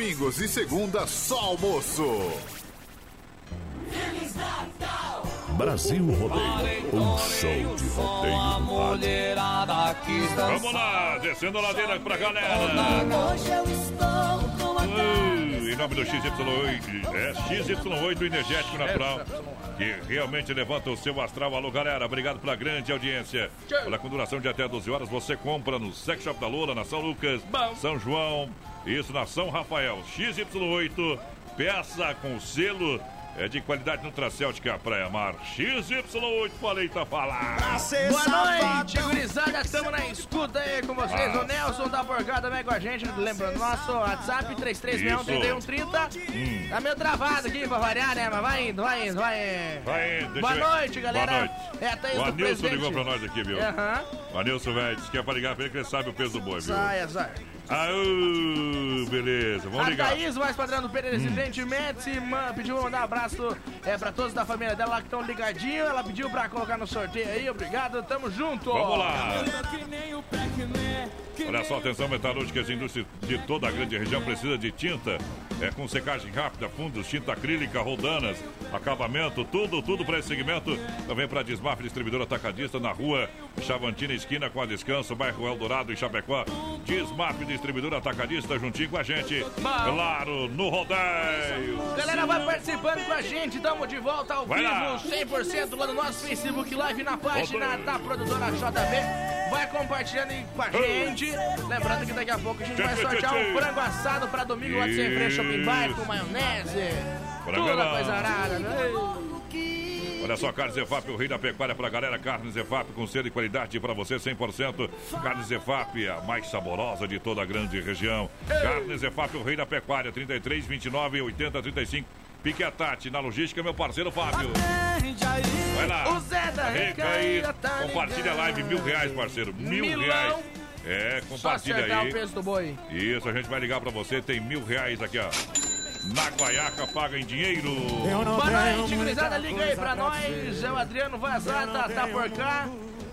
Domingos e segunda só almoço. Feliz Natal! Brasil Rodeio. Um show de rodeio no rádio. Vamos lá, descendo a ladeira pra galera. Hoje eu estou com a Uh, em nome do XY8, é XY8 Energético Natural, que realmente levanta o seu astral. Alô, galera, obrigado pela grande audiência. Olha, com duração de até 12 horas, você compra no Sex Shop da Lula, na São Lucas, São João, isso na São Rafael. XY8, peça com selo. É de qualidade Nutracêutica Praia Mar. XY8, falei, tá falando. Boa noite, gurizada. Estamos na escuta aí com vocês. Ah. O Nelson da Borgada também com a gente. Lembrando, nosso WhatsApp 3361-3130. Hum. Tá meio travado aqui pra variar, né? Mas vai indo, vai indo, vai indo. Vai, deixa Boa eu noite, galera. Boa noite. É, tá aí o Anilson presidente. ligou pra nós aqui, viu? Aham. O Anilson, velho, disse que é pra ligar pra ele que ele sabe o peso do boi, viu? Sai, azar. Aú, beleza, vamos a ligar. Thaís, mais padrão do Pereira, Hum. gentilmente, se man- pediu pra mandar um abraço é, pra todos da família dela lá que estão ligadinhos. Ela pediu pra colocar no sorteio aí. Obrigado, tamo junto. Vamos lá. Olha só, atenção, metalúrgicas, indústria de toda a grande região precisa de tinta. É com secagem rápida, fundos, tinta acrílica, roldanas, acabamento, tudo, tudo para esse segmento. Também para Desmaf, distribuidor atacadista na rua Chavantina, esquina com a Descanso, bairro Eldorado, em Chapecó. Desmaf, distribuidor atacadista, juntinho com a gente. Claro, no rodeio. Galera, vai participando com a gente. Tamo de volta ao Vai lá. vivo, 100% lá no nosso Facebook Live na página da produtora JB. vai compartilhando aí com a gente. Lembrando que daqui a pouco a gente vai Tchê, tchê, sortear tchê. um frango assado pra domingo lá de Sem Freio Shopping Bar com maionese. Frango Toda coisa arada, né? Olha só, Carne Zefap, o rei da pecuária pra galera. Carne Zefap com selo e qualidade pra você, 100%. Carne Zefap, a mais saborosa de toda a grande região. Carne Zefap, o rei da pecuária, 33, 29, 80, 35. Pique a Tati, na logística, meu parceiro Fábio. Vai lá. O Zé da Arranca aí. Compartilha a live, mil reais, parceiro. Mil reais. É, compartilha aí. o peso do boi. Isso, a gente vai ligar pra você. Tem mil reais aqui, ó. Na Guaiaca, paga em dinheiro. Boa noite, gurizada. Liga aí pra nós. É o Adriano Vazata, tá por cá.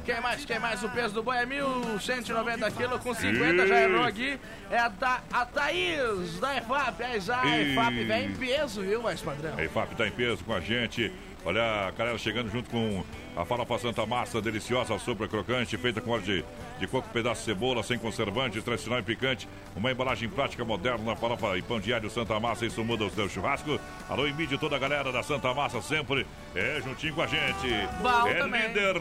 Quem mais, quem mais? O peso do boi é 1.190 quilos, com 50 já errou aqui. É a, Tha a Thaís da EFAP. A E- EFAP vem em peso, viu, mais padrão? A IFAP tá em peso com a gente. Olha a galera chegando junto com a farofa Santa Massa, deliciosa, sopa crocante, feita com óleo de, de coco, pedaço de cebola, sem conservantes, tradicional e picante. Uma embalagem prática, moderna, farofa e pão diário Santa Massa, isso muda o seu churrasco. Alô, Emílio, toda a galera da Santa Massa sempre é juntinho com a gente. Bom é também. líder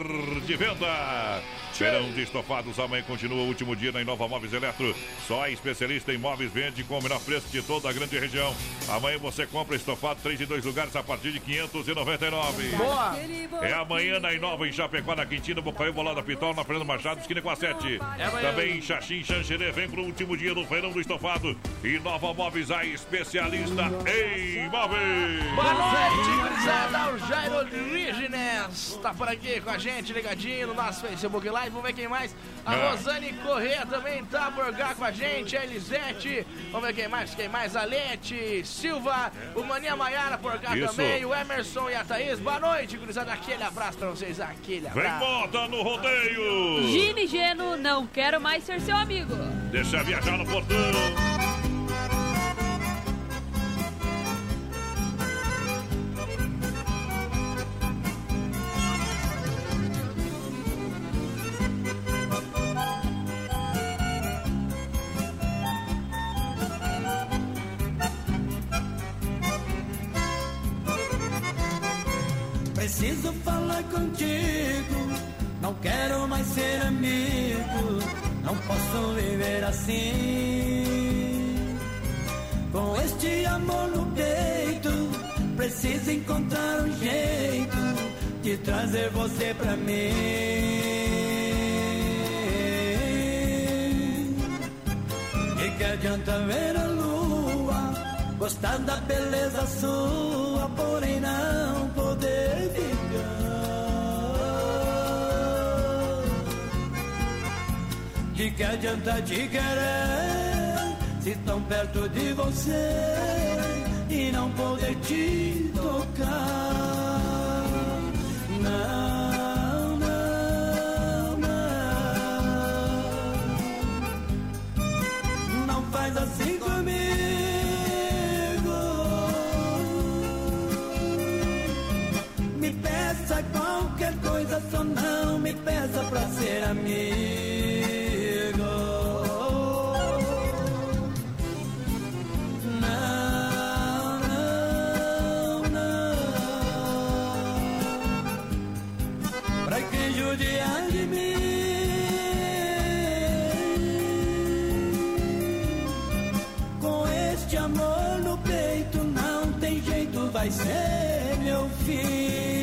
de venda. Verão de estofados, amanhã continua o último dia na Inova Móveis Eletro. Só a especialista em móveis vende com o menor preço de toda a grande região. Amanhã você compra estofado 3 em 2 lugares a partir de 599. Boa! É amanhã na Inova, em Chapecó, na Quintina, Bocaiu, Bolada Pitol, na Fernando Machado, esquina com a 7. É. Também Xaxim, Xanxerê, vem pro último dia do feirão do estofado. Inova Móveis, a especialista em móveis. Boa noite, gurizada. O Jairo Orígenes tá por aqui com a gente, ligadinho no nosso Facebook Live. Vamos ver quem mais. A Ah. Rosane Corrêa também tá por cá com a gente. A Elisete. Vamos ver quem mais, quem mais. A Lete Silva. O Maninha Maiara por cá Isso. também. O Emerson e a Thaís. Boa noite, gurizada. Aquele abraço pra vocês. Aquele Vem abraço. moda no rodeio. Gine Geno, não quero mais ser seu amigo. Deixa viajar no portão. Preciso falar contigo, não quero mais ser amigo, não posso viver assim. Com este amor no peito, preciso encontrar um jeito de trazer você pra mim. E que adianta ver a lua, gostar da beleza sua, porém não poder ficar. De que adianta te querer, se tão perto de você e não poder te tocar. Não, não, não. Não faz assim comigo. Me peça qualquer coisa, só não me peça pra ser amigo. Vai ser meu fim.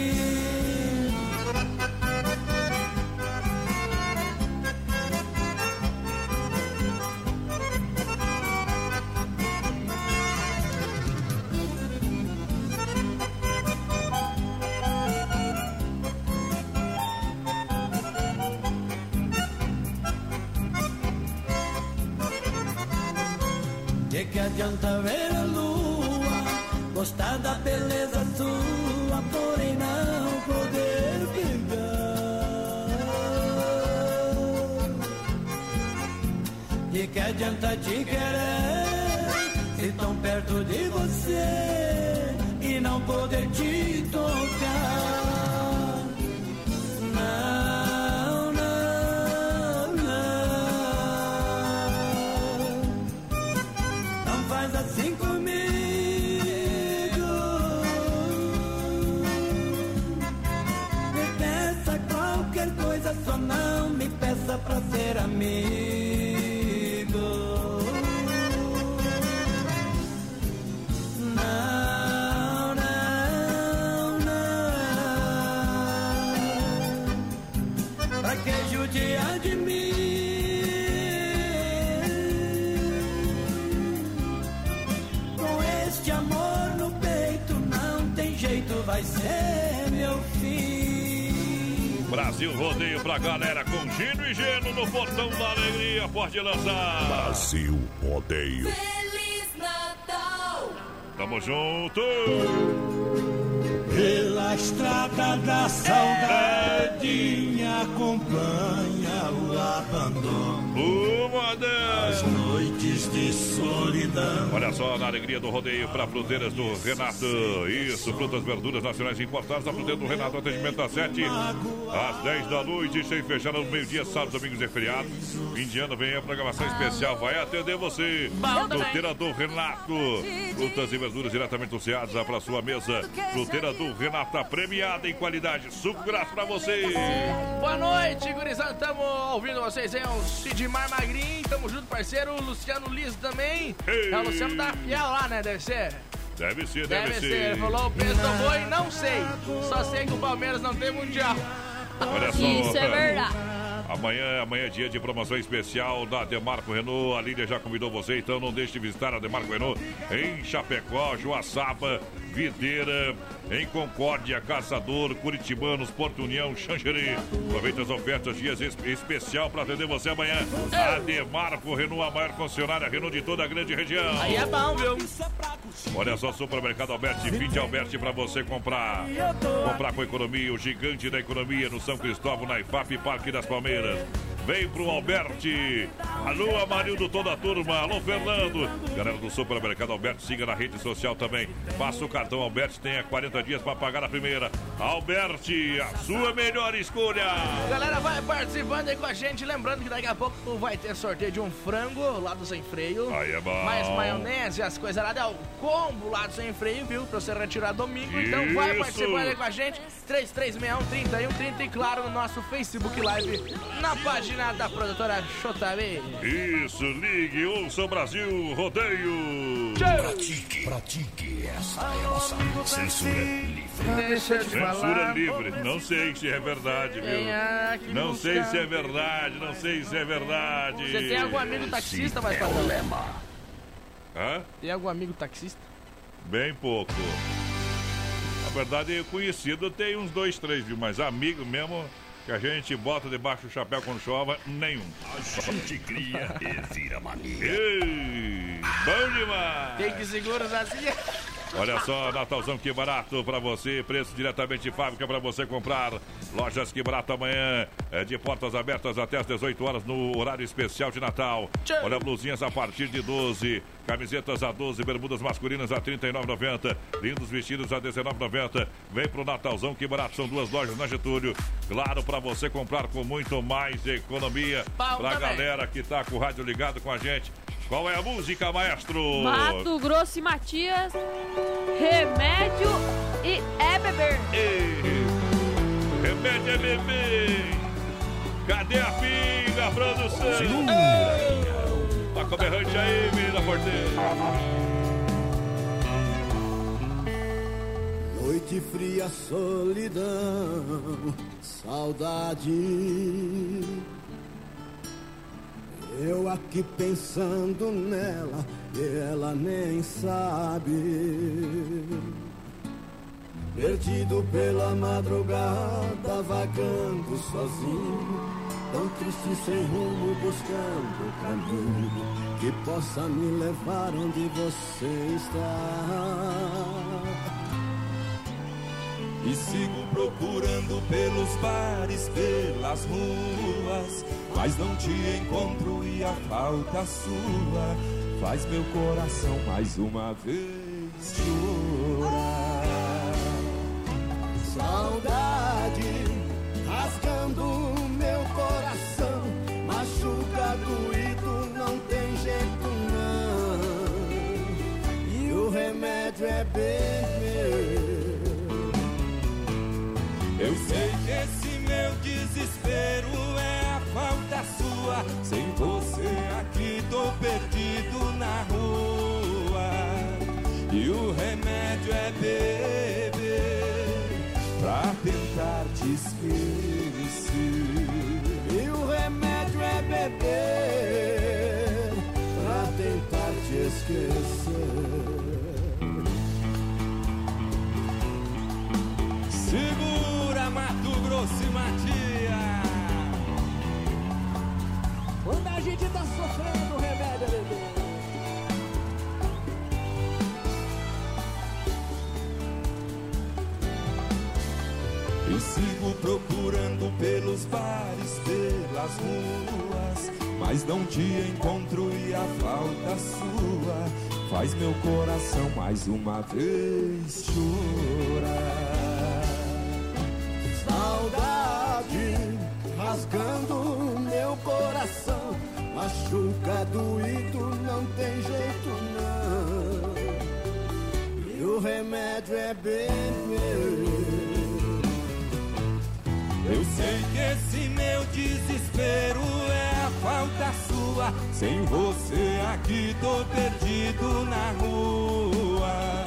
Adianta te querer, se tão perto de você e não poder te tocar. Não, não, não. Não faz assim comigo. Me peça qualquer coisa, só não me peça pra ser amigo. Brasil Rodeio pra galera com Gino e Geno no Portão da Alegria. Pode lançar. Brasil Rodeio. Feliz Natal! Tamo junto. Pela estrada da saudade me acompanha o abandono. Uma noites de solidão. Olha só, na alegria do rodeio para fruteiras do Renato. Isso, frutas, verduras nacionais importadas. A fruteira do Renato, atendimento às 7 às 10 da noite, sem fechar no meio-dia, sábado, domingos e feriados. Fim de ano vem a programação especial, vai atender você. Fruteira do Renato. Frutas e verduras diretamente anunciadas para sua mesa. Fruteira do Renato, premiada em qualidade. Suco graças para você. Boa noite, gurizada. Tamo ouvindo vocês é o Sidmar Magrinho. Tamo junto, parceiro. O Luciano Liso também. É o Luciano da Fiel lá, né? Deve ser. Deve ser, deve, Deve ser. ser. Ele falou o preço do boi, não sei. Só sei que o Palmeiras não tem mundial. Olha só. Isso é verdade. Amanhã, amanhã é dia de promoção especial da Demarco Renault. A Lídia já convidou você, então não deixe de visitar a Demarco Renault em Chapecó, Joaçaba, Videira, em Concórdia, Caçador, Curitibanos, Porto União, Xanxerê. Aproveite as ofertas, dias es- especial para atender você amanhã. A Demarco Renault, a maior concessionária Renault de toda a grande região. Aí é bom, viu? Olha só, Supermercado Alberti, fim de Alberti para você comprar. Comprar com economia, o gigante da economia no São Cristóvão, na IFAP Parque das Palmeiras. Vem pro Alberti. Alô, Amarildo, toda a turma. Alô, Fernando. Galera do Supermercado Alberti, siga na rede social também. Passa o cartão Alberti, tenha 40 dias para pagar a primeira. Alberti, a sua melhor escolha. Galera, vai participando aí com a gente. Lembrando que daqui a pouco vai ter sorteio de um frango lá do Sem Freio. Aí é bom. Mais maionese, as coisas lá. É o combo lá do Sem Freio, viu? Pra você retirar domingo. Então vai Isso. participando aí com a gente. 3361 3130 e claro no nosso Facebook Live na página da produtora JB. Isso, ligue, ouça o Brasil Rodeio. Pratique, pratique. Essa é nossa censura livre. Deixa te Censura falar. livre. Não sei se é verdade, é viu? Não sei busca? se é verdade, não sei se é verdade. Você tem algum amigo taxista, mais é padrão? o lema. Hã? Tem algum amigo taxista? Bem pouco. Na verdade, conhecido tem uns dois, três, viu? Mas amigo mesmo que a gente bota debaixo do chapéu quando chova, nenhum. A gente cria e vira mania. Ei, bom demais! Tem que segurar assim. Olha só, Natalzão, que barato pra você. Preço diretamente de fábrica pra você comprar. Lojas que barato amanhã. É de portas abertas até às 18 horas no horário especial de Natal. Olha, blusinhas a partir de 12. Camisetas a 12, bermudas masculinas a R$ 39,90. Lindos vestidos a R$ 19,90. Vem pro Natalzão, que barato. São duas lojas na Getúlio. Claro, pra você comprar com muito mais economia. Pra galera que tá com o rádio ligado com a gente. Qual é a música, maestro? Mato Grosso e Matias, remédio e é beber. Remédio é bebê. Cadê a pinga, produção? Segura. Tá com berrante aí, menina porteira. Noite fria, solidão, saudade. Eu aqui pensando nela e ela nem sabe. Perdido pela madrugada, vagando sozinho, tão triste sem rumo, buscando o caminho que possa me levar onde você está. E sigo procurando pelos bares, pelas ruas, mas não te encontro e a falta sua faz meu coração mais uma vez chorar. Saudade rasgando meu coração, machuca doído, não tem jeito não. E o remédio é beber. Eu sei que esse meu desespero é a falta sua. Sem você aqui tô perdido na rua. E o remédio é beber pra tentar te esquecer. E o remédio é beber pra tentar te esquecer. Segura Matias. Quando a gente tá sofrendo, remédio é beber. E sigo procurando pelos bares, pelas ruas, mas não te encontro e a falta sua faz meu coração mais uma vez chorar. Saudade rasgando meu coração, machuca doído, não tem jeito não. E o remédio é beber. Eu sei que esse meu desespero é a falta sua. Sem você aqui tô perdido na rua.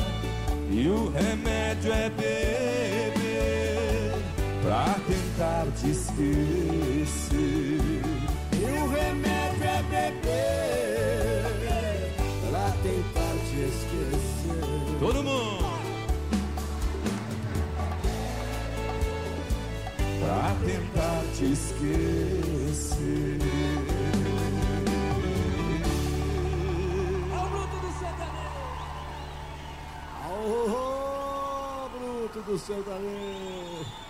E o remédio é beber tentar te esquecer. E o remédio é beber pra tentar te esquecer. Todo mundo! Pra tentar te esquecer. Ao bruto do sertanejo! Ao bruto do sertanejo!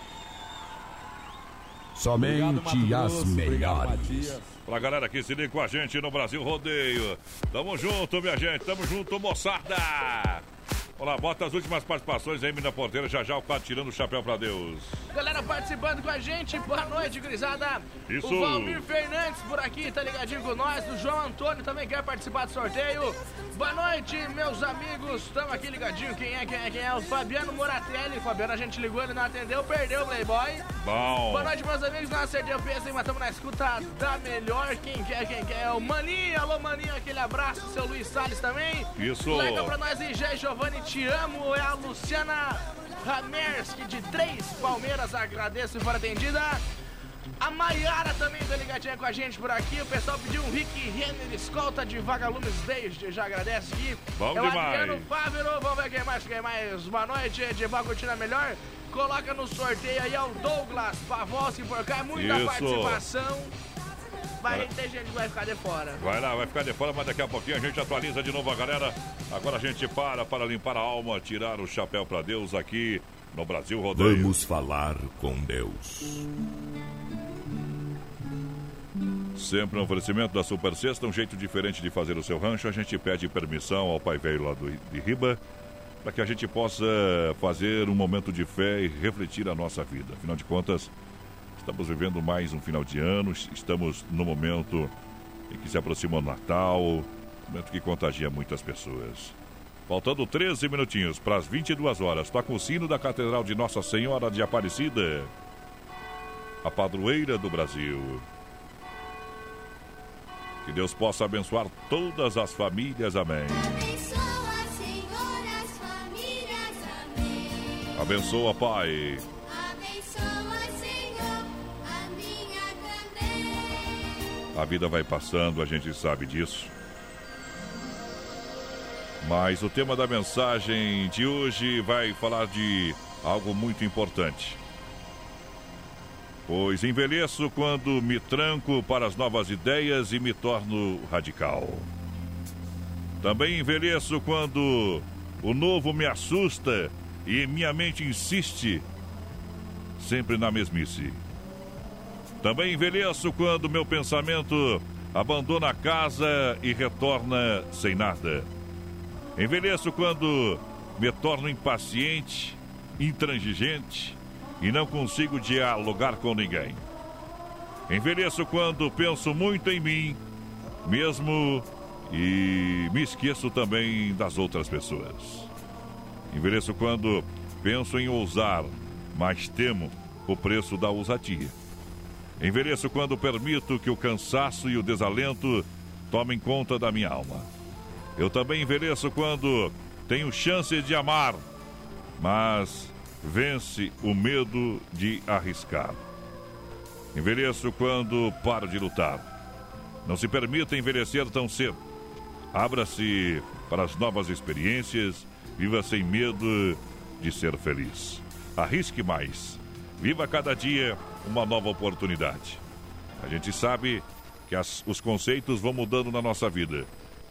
Somente as melhores. Pra galera que se liga com a gente no Brasil Rodeio. Tamo junto, minha gente. Tamo junto, moçada. Olá, bota as últimas participações aí, mina porteira. Já já o quadro tirando o chapéu pra Deus. Galera participando com a gente, boa noite, gurizada. Isso. O Valmir Fernandes por aqui, tá ligadinho com nós. O João Antônio também quer participar do sorteio. Boa noite, meus amigos. Estamos aqui ligadinho. Quem é, quem é, quem é? O Fabiano Moratelli. Fabiano, a gente ligou, ele não atendeu, perdeu o Playboy. Bom. Boa noite, meus amigos. Não acertei o peso, mas estamos na escuta da melhor. Quem quer, quem quer? É o Maninho. Alô, Maninho, aquele abraço. Seu Luiz Salles também. Isso. Legal pra nós, e Giovanni, te amo. É a Luciana Ramerski de Três Palmeiras. Agradeço por atendida. A Maiara também tá ligadinha com a gente por aqui. O pessoal pediu um Rick Renner escolta de Vagalumes desde. Já agradece aqui. Bom é o demais. Adriano Fávero. Vamos ver quem mais, quem mais. Boa noite, Edival Curtindo a Melhor. Coloca no sorteio aí ao Douglas Pavoski por cá. É muita Isso. participação. Vai ter gente que vai ficar de fora. Vai lá, vai ficar de fora, mas daqui a pouquinho a gente atualiza de novo a galera. Agora a gente para para limpar a alma, tirar o chapéu pra Deus aqui no Brasil Rodeio. Vamos falar com Deus. Sempre um oferecimento da Super Sexta, um jeito diferente de fazer o seu rancho. A gente pede permissão ao pai velho lá do, de Riba para que a gente possa fazer um momento de fé e refletir a nossa vida. Afinal de contas, estamos vivendo mais um final de ano, estamos no momento em que se aproxima o Natal, momento que contagia muitas pessoas. Faltando 13 minutinhos para as 22 horas, toca o sino da Catedral de Nossa Senhora de Aparecida, a padroeira do Brasil. Que Deus possa abençoar todas as famílias, amém. Abençoa, Senhor, as famílias, amém. Abençoa, Pai. A vida vai passando, a gente sabe disso. Mas o tema da mensagem de hoje vai falar de algo muito importante. Pois envelheço quando me tranco para as novas ideias e me torno radical. Também envelheço quando o novo me assusta e minha mente insiste sempre na mesmice. Também envelheço quando meu pensamento abandona a casa e retorna sem nada. Envelheço quando me torno impaciente, intransigente e não consigo dialogar com ninguém. Envelheço quando penso muito em mim, mesmo e me esqueço também das outras pessoas. Envelheço quando penso em ousar, mas temo o preço da ousadia. Envelheço quando permito que o cansaço e o desalento tomem conta da minha alma. Eu também envelheço quando tenho chance de amar, mas vence o medo de arriscar. Envelheço quando paro de lutar. Não se permita envelhecer tão cedo. Abra-se para as novas experiências, viva sem medo de ser feliz. Arrisque mais. Viva cada dia uma nova oportunidade. A gente sabe que as- os conceitos vão mudando na nossa vida.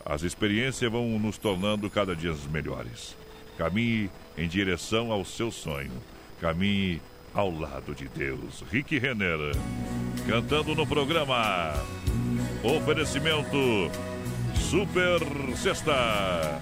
As experiências vão nos tornando cada dia melhores. Caminhe em direção ao seu sonho. Caminhe ao lado de Deus. Rick Renner, cantando no programa. Oferecimento Super Sexta.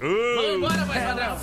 Vamos embora, vai, padrão.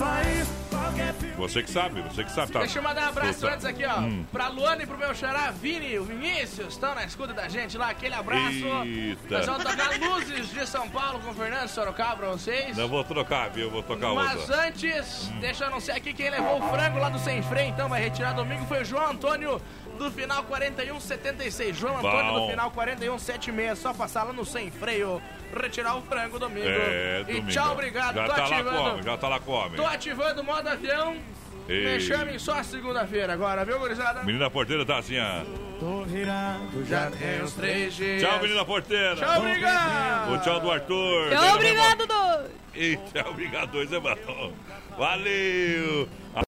Você que sabe, você que sabe. Tá. Deixa eu mandar um abraço Puta. antes aqui, ó. Hum. Pra Luana e pro meu xará Vini, o Vinícius, estão na escuta da gente lá. Aquele abraço. Eita. Nós vamos tocar luzes de São Paulo com o Fernando Sorocaba pra vocês. Não vou trocar, viu? Vou tocar Mas outra. antes, deixa eu anunciar aqui quem levou o frango lá do Sem Freio, então vai retirar domingo foi o João Antônio do final 4176. João Antônio Bom. do final 4176. Só passar lá no Sem Freio, retirar o frango domingo. É, e domingo. tchau, obrigado. Já Tô tá lá ativando. come, já tá lá come. Tô ativando o modo avião. Ei. Me chamem só segunda-feira agora, viu, gurizada? Menina porteira tá assim, ó. Tô virado, já tem uns três dias. Tchau, menina porteira. Tchau, obrigado. O tchau do Arthur. Tchau, obrigado, dois. E tchau, obrigado, dois é bom. Valeu.